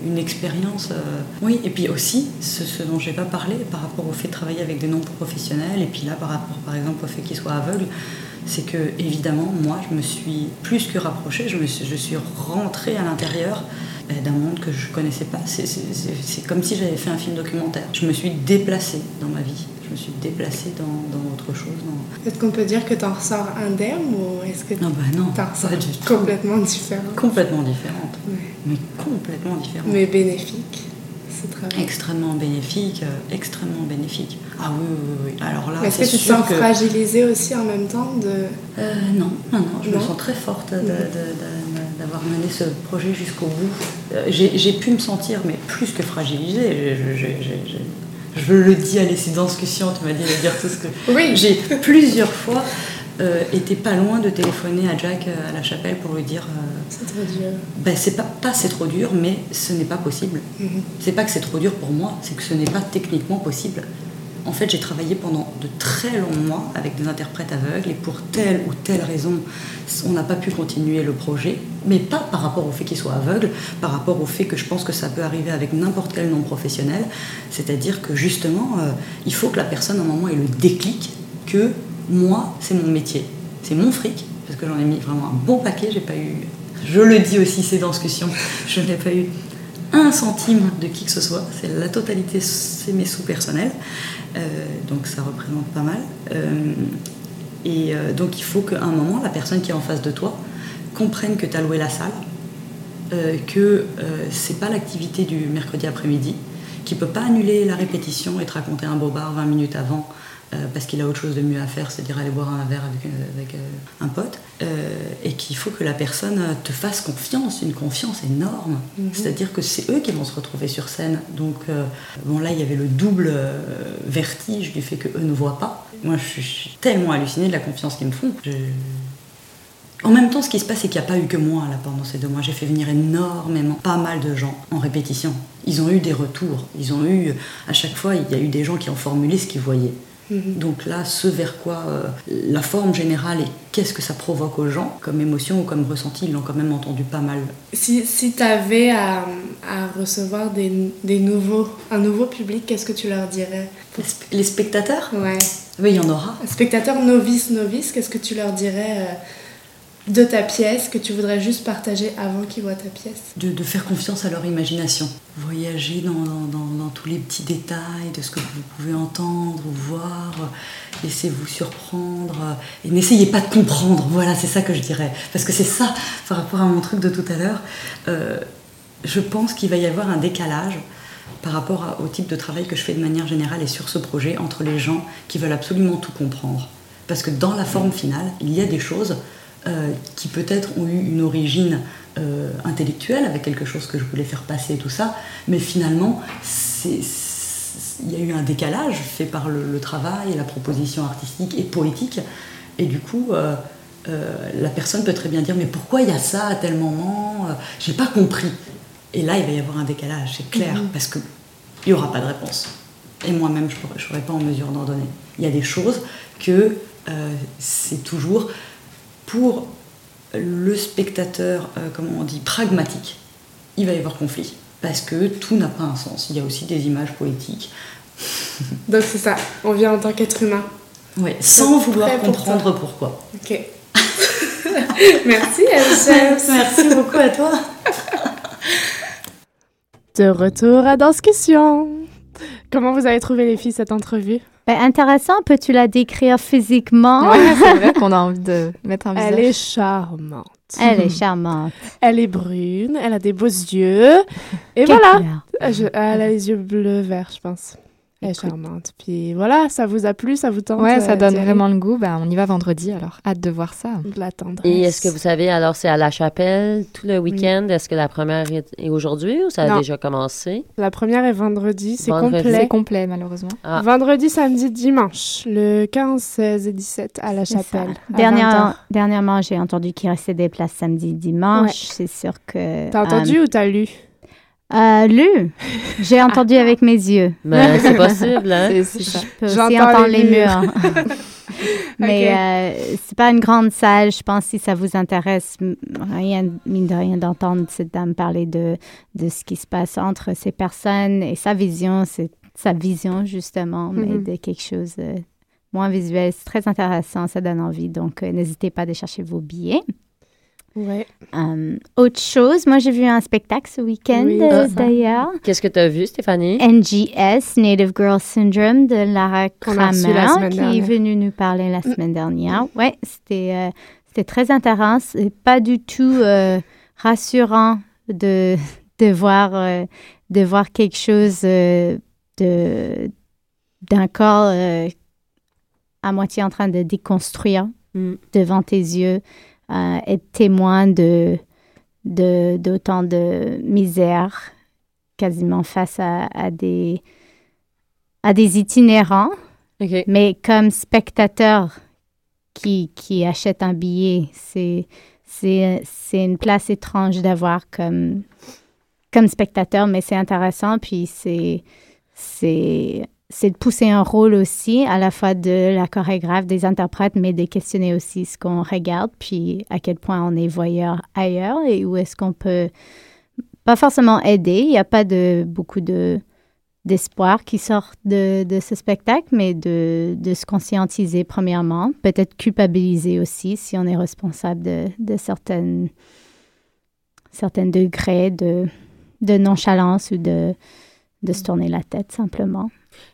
une expérience. euh, Oui, et puis aussi, ce, dont je n'ai pas parlé par rapport au fait de travailler avec des non-professionnels, et puis là, par rapport par exemple au fait qu'ils soient aveugles, c'est que évidemment, moi, je me suis plus que rapprochée, je, me suis, je rentrée à l'intérieur d'un monde que je ne connaissais pas. C'est comme si j'avais fait un film documentaire. Je me suis déplacée dans ma vie. Je me suis déplacée dans, dans autre chose. dans- Est-ce qu'on peut dire que tu en ressors indemne ou est-ce que Non, bah non, t'en ressors complètement différent Complètement différente. Ouais. Mais complètement différente. Mais bénéfique, travail. Extrêmement bénéfique, euh, extrêmement bénéfique. Ah oui, oui, oui. Alors là, Est-ce que tu te sens que... fragilisée aussi en même temps de... Euh, non, non, non, je Non me sens très forte d'avoir mené ce projet jusqu'au bout. Euh, J'ai pu me sentir, mais plus que fragilisée. Je- le dis, dans ce que tu m'as dit de dire tout ce que. Oui. J'ai plusieurs fois euh, été pas loin de téléphoner à Jack euh, à la chapelle pour lui dire. euh, C'est trop dur. ben, c'est pas, pas c'est trop dur, mais ce n'est pas possible. Mhm. C'est pas que c'est trop dur pour moi, c'est que ce n'est pas techniquement possible. En fait, j'ai travaillé pendant de très longs mois avec des interprètes aveugles et pour telle ou telle raison, on n'a pas pu continuer le projet, mais pas par rapport au fait qu'ils soient aveugles, par rapport au fait que je pense que ça peut arriver avec n'importe quel non professionnel, c'est-à-dire que justement, euh, il faut que la personne à un moment ait le déclic que moi, c'est mon métier, c'est mon fric, parce que j'en ai mis vraiment un bon paquet, j'ai pas eu Je le dis aussi, ces discussions. Je n'ai pas eu un centime de qui que ce soit. C'est la totalité, c'est mes sous personnels. Euh, donc ça représente pas mal. Euh, et euh, donc il faut qu'à un moment, la personne qui est en face de toi comprenne que tu as loué la salle, que c'est pas l'activité du mercredi après-midi, qu'il peut pas annuler la répétition et te raconter un bobard 20 minutes avant parce qu'il a autre chose de mieux à faire, c'est-à-dire aller boire un verre avec, euh, euh, un pote, et qu'il faut que la personne te fasse confiance, une confiance énorme. Mhm. C'est-à-dire que c'est eux qui vont se retrouver sur scène. Donc, bon, là, il y avait le double vertige du fait qu'eux ne voient pas. Moi, je suis tellement hallucinée de la confiance qu'ils me font. En même temps, ce qui se passe, c'est qu'il n'y a pas eu que moi là pendant ces deux mois. J'ai fait venir énormément, pas mal de gens en répétition. Ils ont eu des retours. Ils ont eu, à chaque fois, il y a eu des gens qui ont formulé ce qu'ils voyaient. Mhm. Donc là, ce vers quoi euh, la forme générale et qu'est-ce que ça provoque aux gens comme émotion ou comme ressenti, ils l'ont quand même entendu pas mal. Si, si tu avais à, recevoir des, des, nouveaux, un nouveau public, qu'est-ce que tu leur dirais? Les spectateurs? Ouais. Oui, il y en aura. Spectateurs novices, novices, qu'est-ce que tu leur dirais euh, de ta pièce que tu voudrais juste partager avant qu'ils voient ta pièce de, faire confiance à leur imagination. Voyager dans, dans, tous les petits détails de ce que vous pouvez entendre ou voir. Laissez-vous surprendre. Et n'essayez pas de comprendre. Voilà, c'est ça que je dirais. Parce que c'est ça, par rapport à mon truc de tout à l'heure, euh, je pense qu'il va y avoir un décalage par rapport au type de travail que je fais de manière générale et sur ce projet entre les gens qui veulent absolument tout comprendre. Parce que dans la forme finale, il y a des choses euh, qui peut-être ont eu une origine euh, intellectuelle avec quelque chose que je voulais faire passer et tout ça, mais finalement, il y a eu un décalage fait par le, travail et la proposition artistique et poétique, et du coup, euh, la personne peut très bien dire mais pourquoi il y a ça à tel moment J'ai pas compris. Et là, il va y avoir un décalage, c'est clair, mhm. parce qu'il n'y aura pas de réponse. Et moi-même, je ne serais pas en mesure d'en donner. Il y a des choses que c'est toujours pour le spectateur, euh, comment on dit, pragmatique, il va y avoir conflit. Parce que tout n'a pas un sens. Il y a aussi des images poétiques. *laughs* Donc c'est ça, on vient en tant qu'être humain. Oui, sans vouloir comprendre pourquoi. Ok. *laughs* Merci Elsa. Merci beaucoup à toi. De retour à Discussion. Comment vous avez trouvé les filles cette entrevue? Ben, intéressant, peux-tu la décrire physiquement? Oui, c'est vrai *laughs* qu'on a envie de mettre un visage. Elle est charmante. Elle est charmante. Elle est brune, elle a des beaux yeux. Et voilà. elle a les yeux bleu-vert, je pense. Elle est charmante. Puis voilà, ça vous a plu, ça vous tente Ouais, ça euh, donne vraiment le goût. Ben, on y va vendredi, alors hâte de voir ça. De l'attendre. Et est-ce que vous savez, alors c'est à la chapelle tout le week-end? Est-ce que la première est, aujourd'hui ou ça a déjà commencé? La première est vendredi, c'est complet. C'est complet, malheureusement. Ah. Vendredi, samedi, dimanche, le 15, 16 et 17 à la chapelle. dernièrement, j'ai entendu qu'il restait des places samedi, dimanche. C'est sûr que. T'as entendu euh, ou t'as lu? Euh, lu. *laughs* J'ai entendu avec mes yeux. Mais *laughs* c'est possible, hein? *laughs* Je peux aussi entendre les, murs. Mais euh, c'est pas une grande salle. Je pense si ça vous intéresse, rien, mine de rien, d'entendre cette dame parler de, de ce qui se passe entre ces personnes et sa vision, c'est sa vision justement, mais mm-hmm. de quelque chose moins visuel. C'est très intéressant, ça donne envie. Donc, euh, n'hésitez pas à chercher vos billets. Ouais. Euh, autre chose, moi j'ai vu un spectacle ce week-end euh, d'ailleurs. Qu'est-ce que tu as vu, Stéphanie? NGS, Native Girl Syndrome de Lara Kramer, qui est venue nous parler la mm. semaine dernière. Ouais, c'était euh, c'était très intéressant. C'est pas du tout rassurant de, *laughs* de, voir, de voir quelque chose de d'un corps à moitié en train de déconstruire mm. devant tes yeux euh, être témoin de d'autant de, misère quasiment face à, à, des à des itinérants. Mais comme spectateur qui, qui achète un billet c'est c'est une place étrange d'avoir comme comme spectateur mais c'est intéressant puis c'est c'est de pousser un rôle aussi, à la fois de la chorégraphe, des interprètes, mais de questionner aussi ce qu'on regarde, puis à quel point on est voyeur ailleurs et où est-ce qu'on peut pas forcément aider. Il n'y a pas de beaucoup de d'espoir qui sort de, ce spectacle, mais de, de se conscientiser premièrement, peut-être culpabiliser aussi si on est responsable de, de certaines certain degré de, de nonchalance ou de, de se tourner la tête simplement.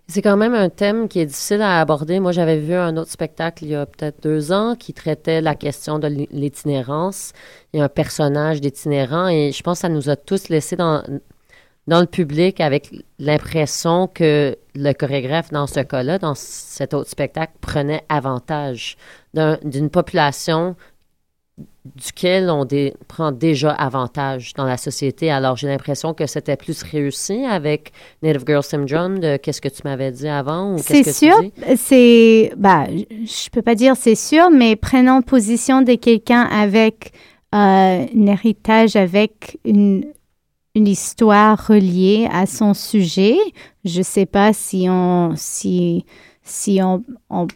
C'est quand même un thème qui est difficile à aborder. Moi, j'avais vu un autre spectacle il y a peut-être deux ans qui traitait la question de l'itinérance. Il y a un personnage d'itinérant et je pense que ça nous a tous laissé dans, dans le public avec l'impression que le chorégraphe, dans ce cas-là, dans cet autre spectacle, prenait avantage d'une population duquel on prend déjà avantage dans la société. Alors, j'ai l'impression que c'était plus réussi avec Native Girl Syndrome de qu'est-ce que tu m'avais dit avant ou C'est sûr, c'est, bah, je peux pas dire c'est sûr, mais prenant position de quelqu'un avec euh, un héritage, avec une, une histoire reliée à son sujet, je sais pas si on, si, si on, on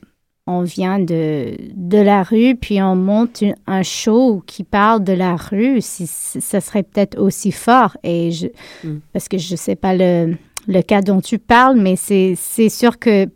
on vient de, de la rue, puis on monte un show qui parle de la rue, si, ça serait peut-être aussi fort. Et je, mm. Parce que je ne sais pas le, le, cas dont tu parles, mais c'est sûr que,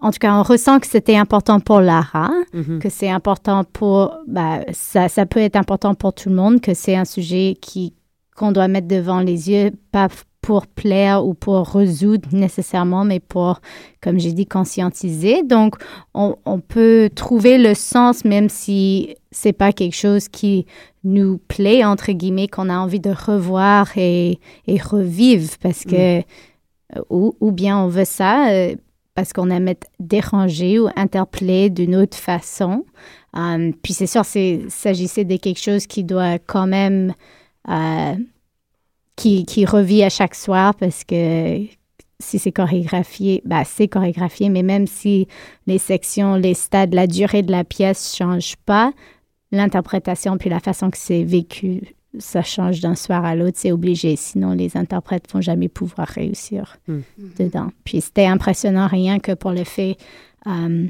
en tout cas, on ressent que c'était important pour Lara, mm-hmm. que c'est important pour, bah, ça, ça peut être important pour tout le monde, que c'est un sujet qui qu'on doit mettre devant les yeux, pas pour plaire ou pour résoudre nécessairement, mais pour, comme j'ai dit, conscientiser. Donc, on, peut trouver le sens, même si c'est pas quelque chose qui nous plaît, entre guillemets, qu'on a envie de revoir et, et revivre, parce que, mm. ou, ou, bien on veut ça, euh, parce qu'on aime être dérangé ou interpellé d'une autre façon. Um, puis c'est sûr, s'agissait de quelque chose qui doit quand même euh, qui, qui revit à chaque soir parce que si c'est chorégraphié, bah, c'est chorégraphié, mais même si les sections, les stades, la durée de la pièce ne changent pas, l'interprétation puis la façon que c'est vécu, ça change d'un soir à l'autre, c'est obligé. Sinon, les interprètes vont jamais pouvoir réussir hmm. dedans. Puis c'était impressionnant rien que pour le fait. Euh,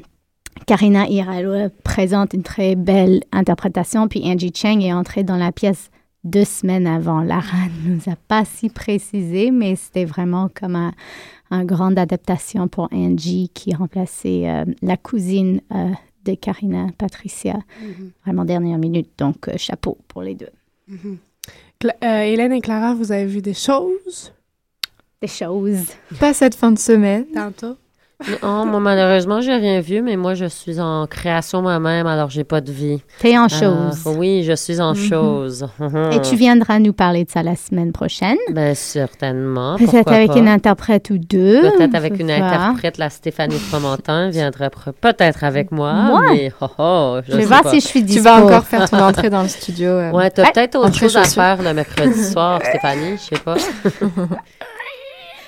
Karina Hiralo présente une très belle interprétation, puis Angie Cheng est entrée dans la pièce deux semaines avant. Lara ne *laughs* nous a pas si précisé, mais c'était vraiment comme un, un grande adaptation pour Angie qui remplaçait euh, la cousine euh, de Karina, Patricia, mm-hmm. vraiment dernière minute. Donc, euh, chapeau pour les deux. Mm-hmm. Hélène et Clara, vous avez vu des choses? Des choses. Pas cette fin de semaine. Tantôt. Non, moi, malheureusement, j'ai rien vu, mais moi, je suis en création moi-même, alors j'ai pas de vie. T'es en euh, chose. oui, je suis en mm-hmm. chose. Et tu viendras nous parler de ça la semaine prochaine. Ben, certainement. Peut-être avec une interprète ou deux. Peut-être avec une interprète, la Stéphanie Fromentin viendra peut-être avec moi. Moi? Mais, oh, oh, je, vais voir si je suis dispo. Tu vas encore faire ton entrée dans le studio. Euh. Ouais, t'as peut-être autre chose à faire le mercredi soir, *laughs* Stéphanie, je sais pas. *laughs*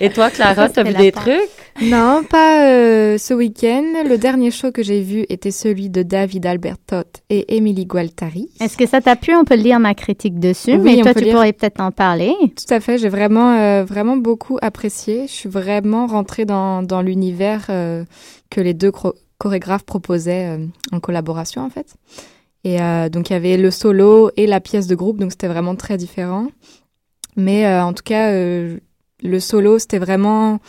Et toi, Clara, t'as vu des trucs? Non, pas euh, ce week-end. Le dernier show que j'ai vu était celui de David Albertot et Émilie Gualtari. Est-ce que ça t'a plu? On peut lire ma critique dessus, mais toi, tu pourrais peut-être en parler. Tout à fait. J'ai vraiment, euh, vraiment beaucoup apprécié. Je suis vraiment rentrée dans, dans l'univers euh, que les deux chorégraphes proposaient en collaboration, en fait. Et donc, il y avait le solo et la pièce de groupe, donc c'était vraiment très différent. Mais en tout cas, le solo, c'était vraiment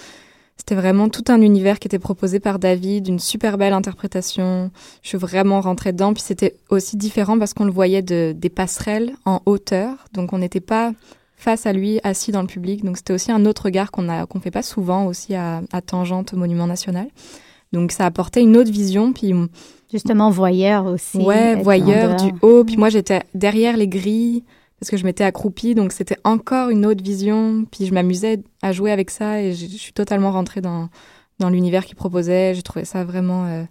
c'était vraiment tout un univers qui était proposé par David, une super belle interprétation. Je suis vraiment rentrée dedans. Puis c'était aussi différent parce qu'on le voyait de, des passerelles en hauteur. Donc on n'était pas face à lui, assis dans le public. Donc c'était aussi un autre regard qu'on a qu'on fait pas souvent aussi à, à Tangente au Monument National. Donc ça apportait une autre vision. Puis justement voyeur aussi. Ouais, voyeur du haut. Puis moi j'étais derrière les grilles parce que je m'étais accroupie, donc c'était encore une autre vision. Puis je m'amusais à jouer avec ça et je, suis totalement rentrée dans, dans l'univers qu'il proposait. J'ai trouvé ça vraiment euh,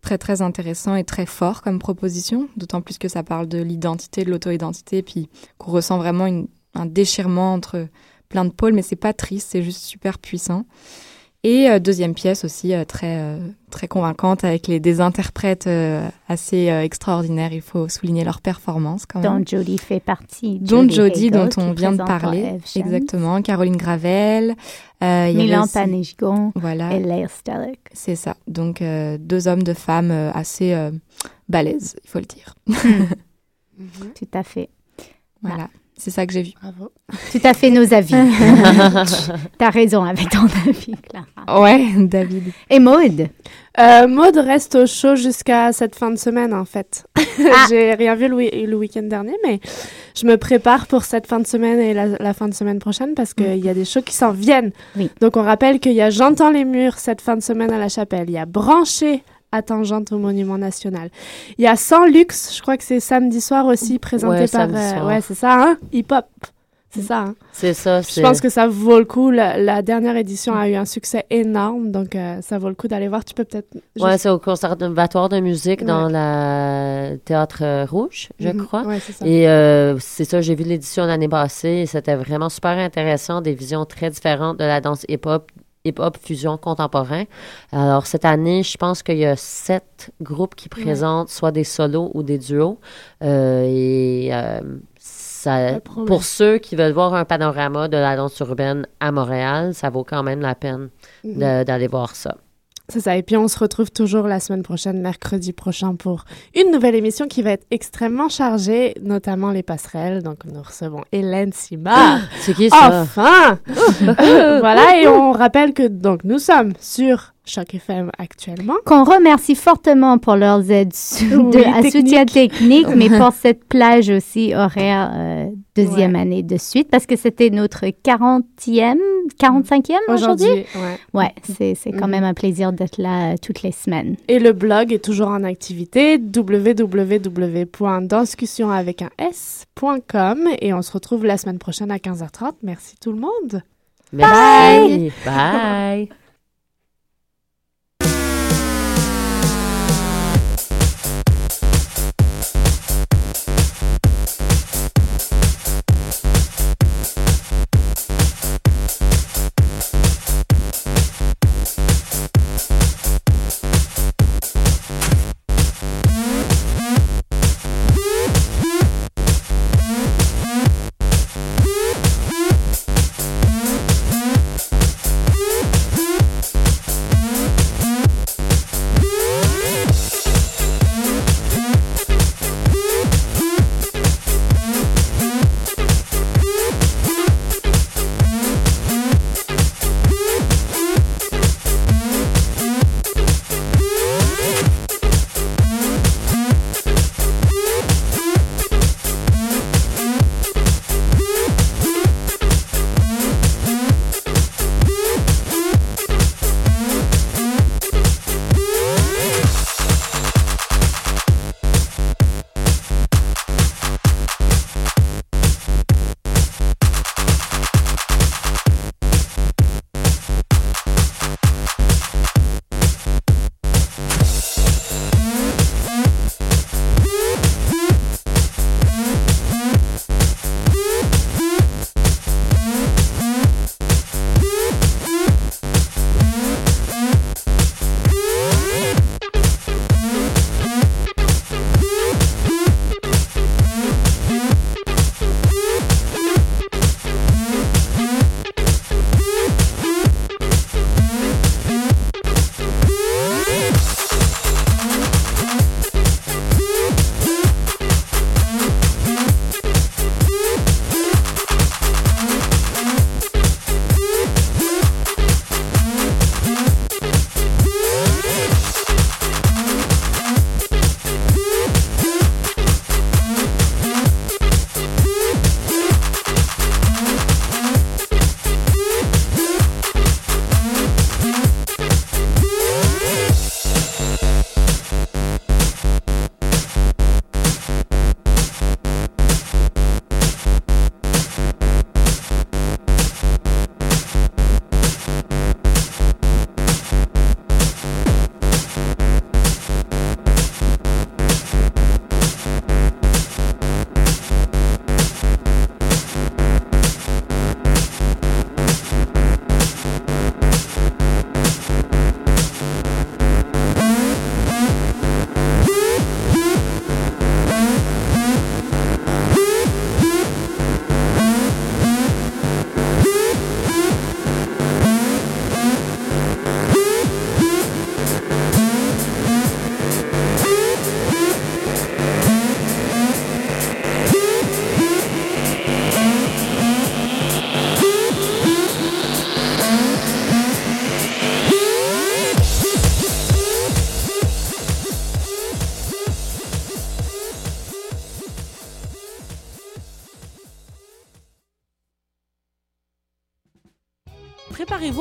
très très intéressant et très fort comme proposition, d'autant plus que ça parle de l'identité, de l'auto-identité, puis qu'on ressent vraiment un déchirement entre plein de pôles, mais c'est pas triste, c'est juste super puissant. Et euh, deuxième pièce aussi euh, très euh, très convaincante avec les des interprètes assez extraordinaires. Il faut souligner leur performance quand même. Dont Jodie fait partie. Dont Jodie, dont on vient de parler. Exactement. Caroline Gravel. Milan Panishgon. Voilà. Et Leia Stellick. C'est ça. Donc deux hommes, de femmes assez balèzes, il faut le dire. *laughs* Tout à fait. Voilà. C'est ça que j'ai vu. Bravo. Tout à fait nos avis. *laughs* T'as raison avec ton avis, Clara. Ouais, David. Et Maud Euh, Maud reste au show jusqu'à cette fin de semaine, en fait. Ah. *laughs* J'ai rien vu le, week-end dernier, mais je me prépare pour cette fin de semaine et la, la fin de semaine prochaine parce qu'il y a des shows qui s'en viennent. Oui. Donc, on rappelle qu'il y a J'entends les murs cette fin de semaine à la chapelle. Il y a Branché à Tangente au Monument National. Il y a Sans Luxe, je crois que c'est samedi soir aussi, présenté Ouais, par... soir. ouais, c'est ça, hein? Hip-hop. C'est ça, hein? C'est ça. Je pense que ça vaut le coup. La, la dernière édition a eu un succès énorme, donc euh, ça vaut le coup d'aller voir. Tu peux peut-être. Ouais, juste- c'est au conservatoire de musique Ouais. dans la Théâtre euh, Rouge, je Mhm. crois. Ouais, c'est ça. Et euh, c'est ça, j'ai vu l'édition l'année passée et c'était vraiment super intéressant, des visions très différentes de la danse hip-hop, hip-hop fusion contemporain. Alors cette année, je pense qu'il y a sept groupes qui présentent soit des solos ou des duos. Euh, et euh, ça, pour ceux qui veulent voir un panorama de la danse urbaine à Montréal, ça vaut quand même la peine Mhm. de- d'aller voir ça. C'est ça. Et puis on se retrouve toujours la semaine prochaine, mercredi prochain, pour une nouvelle émission qui va être extrêmement chargée, notamment les passerelles. Donc nous recevons Hélène Simard. C'est qui ça? Enfin! *laughs* *laughs* voilà. Et on rappelle que donc nous sommes sur Choc FM actuellement. Qu'on remercie fortement pour leurs aides Oui, de, à technique. soutien technique, mais *laughs* pour cette plage aussi horaire euh, deuxième année de suite, parce que c'était notre 40e, 45e aujourd'hui? Aujourd'hui, ouais. Ouais, c'est c'est quand Mhm. même un plaisir d'être là euh, toutes les semaines. Et le blog est toujours en activité, www.danscussion avec un s.com et on se retrouve la semaine prochaine à 15h30. Merci tout le monde. Merci. Bye. Préparez-vous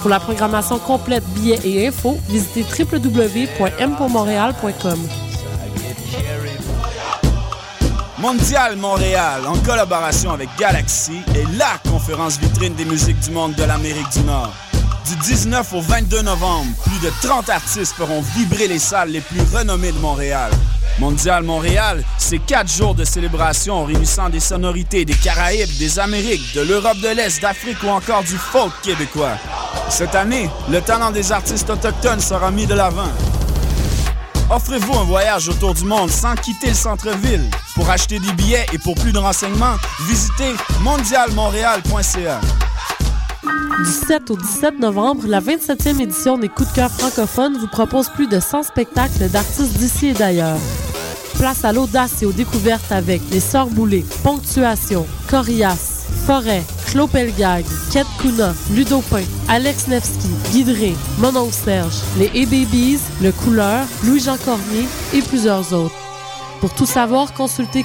Pour la programmation complète, billets et infos, visitez www.mpourmontréal.com. Mondial Montréal, en collaboration avec Galaxy, est la conférence vitrine des musiques du monde de l'Amérique du Nord. Du 19 au 22 novembre, plus de 30 artistes feront vibrer les salles les plus renommées de Montréal. Mondial Montréal, c'est quatre jours de célébration réunissant des sonorités des Caraïbes, des Amériques, de l'Europe de l'Est, d'Afrique ou encore du folk québécois. Cette année, le talent des artistes autochtones sera mis de l'avant. Offrez-vous un voyage autour du monde sans quitter le centre-ville. Pour acheter des billets et pour plus de renseignements, visitez mondialmontréal.ca. Du 7 au 17 novembre, la 27e édition des Coups de cœur francophones vous propose plus de 100 spectacles d'artistes d'ici et d'ailleurs. Place à l'audace et aux découvertes avec Les Sœurs Boulées, Ponctuation, Corias, Forêt, Clos Pelgag, Kuna, Ludo Pain, Alex Nevsky, Guidré, Mononcle Serge, Les A-Babies, Le Couleur, Louis-Jean Cormier et plusieurs autres. Pour tout savoir, consultez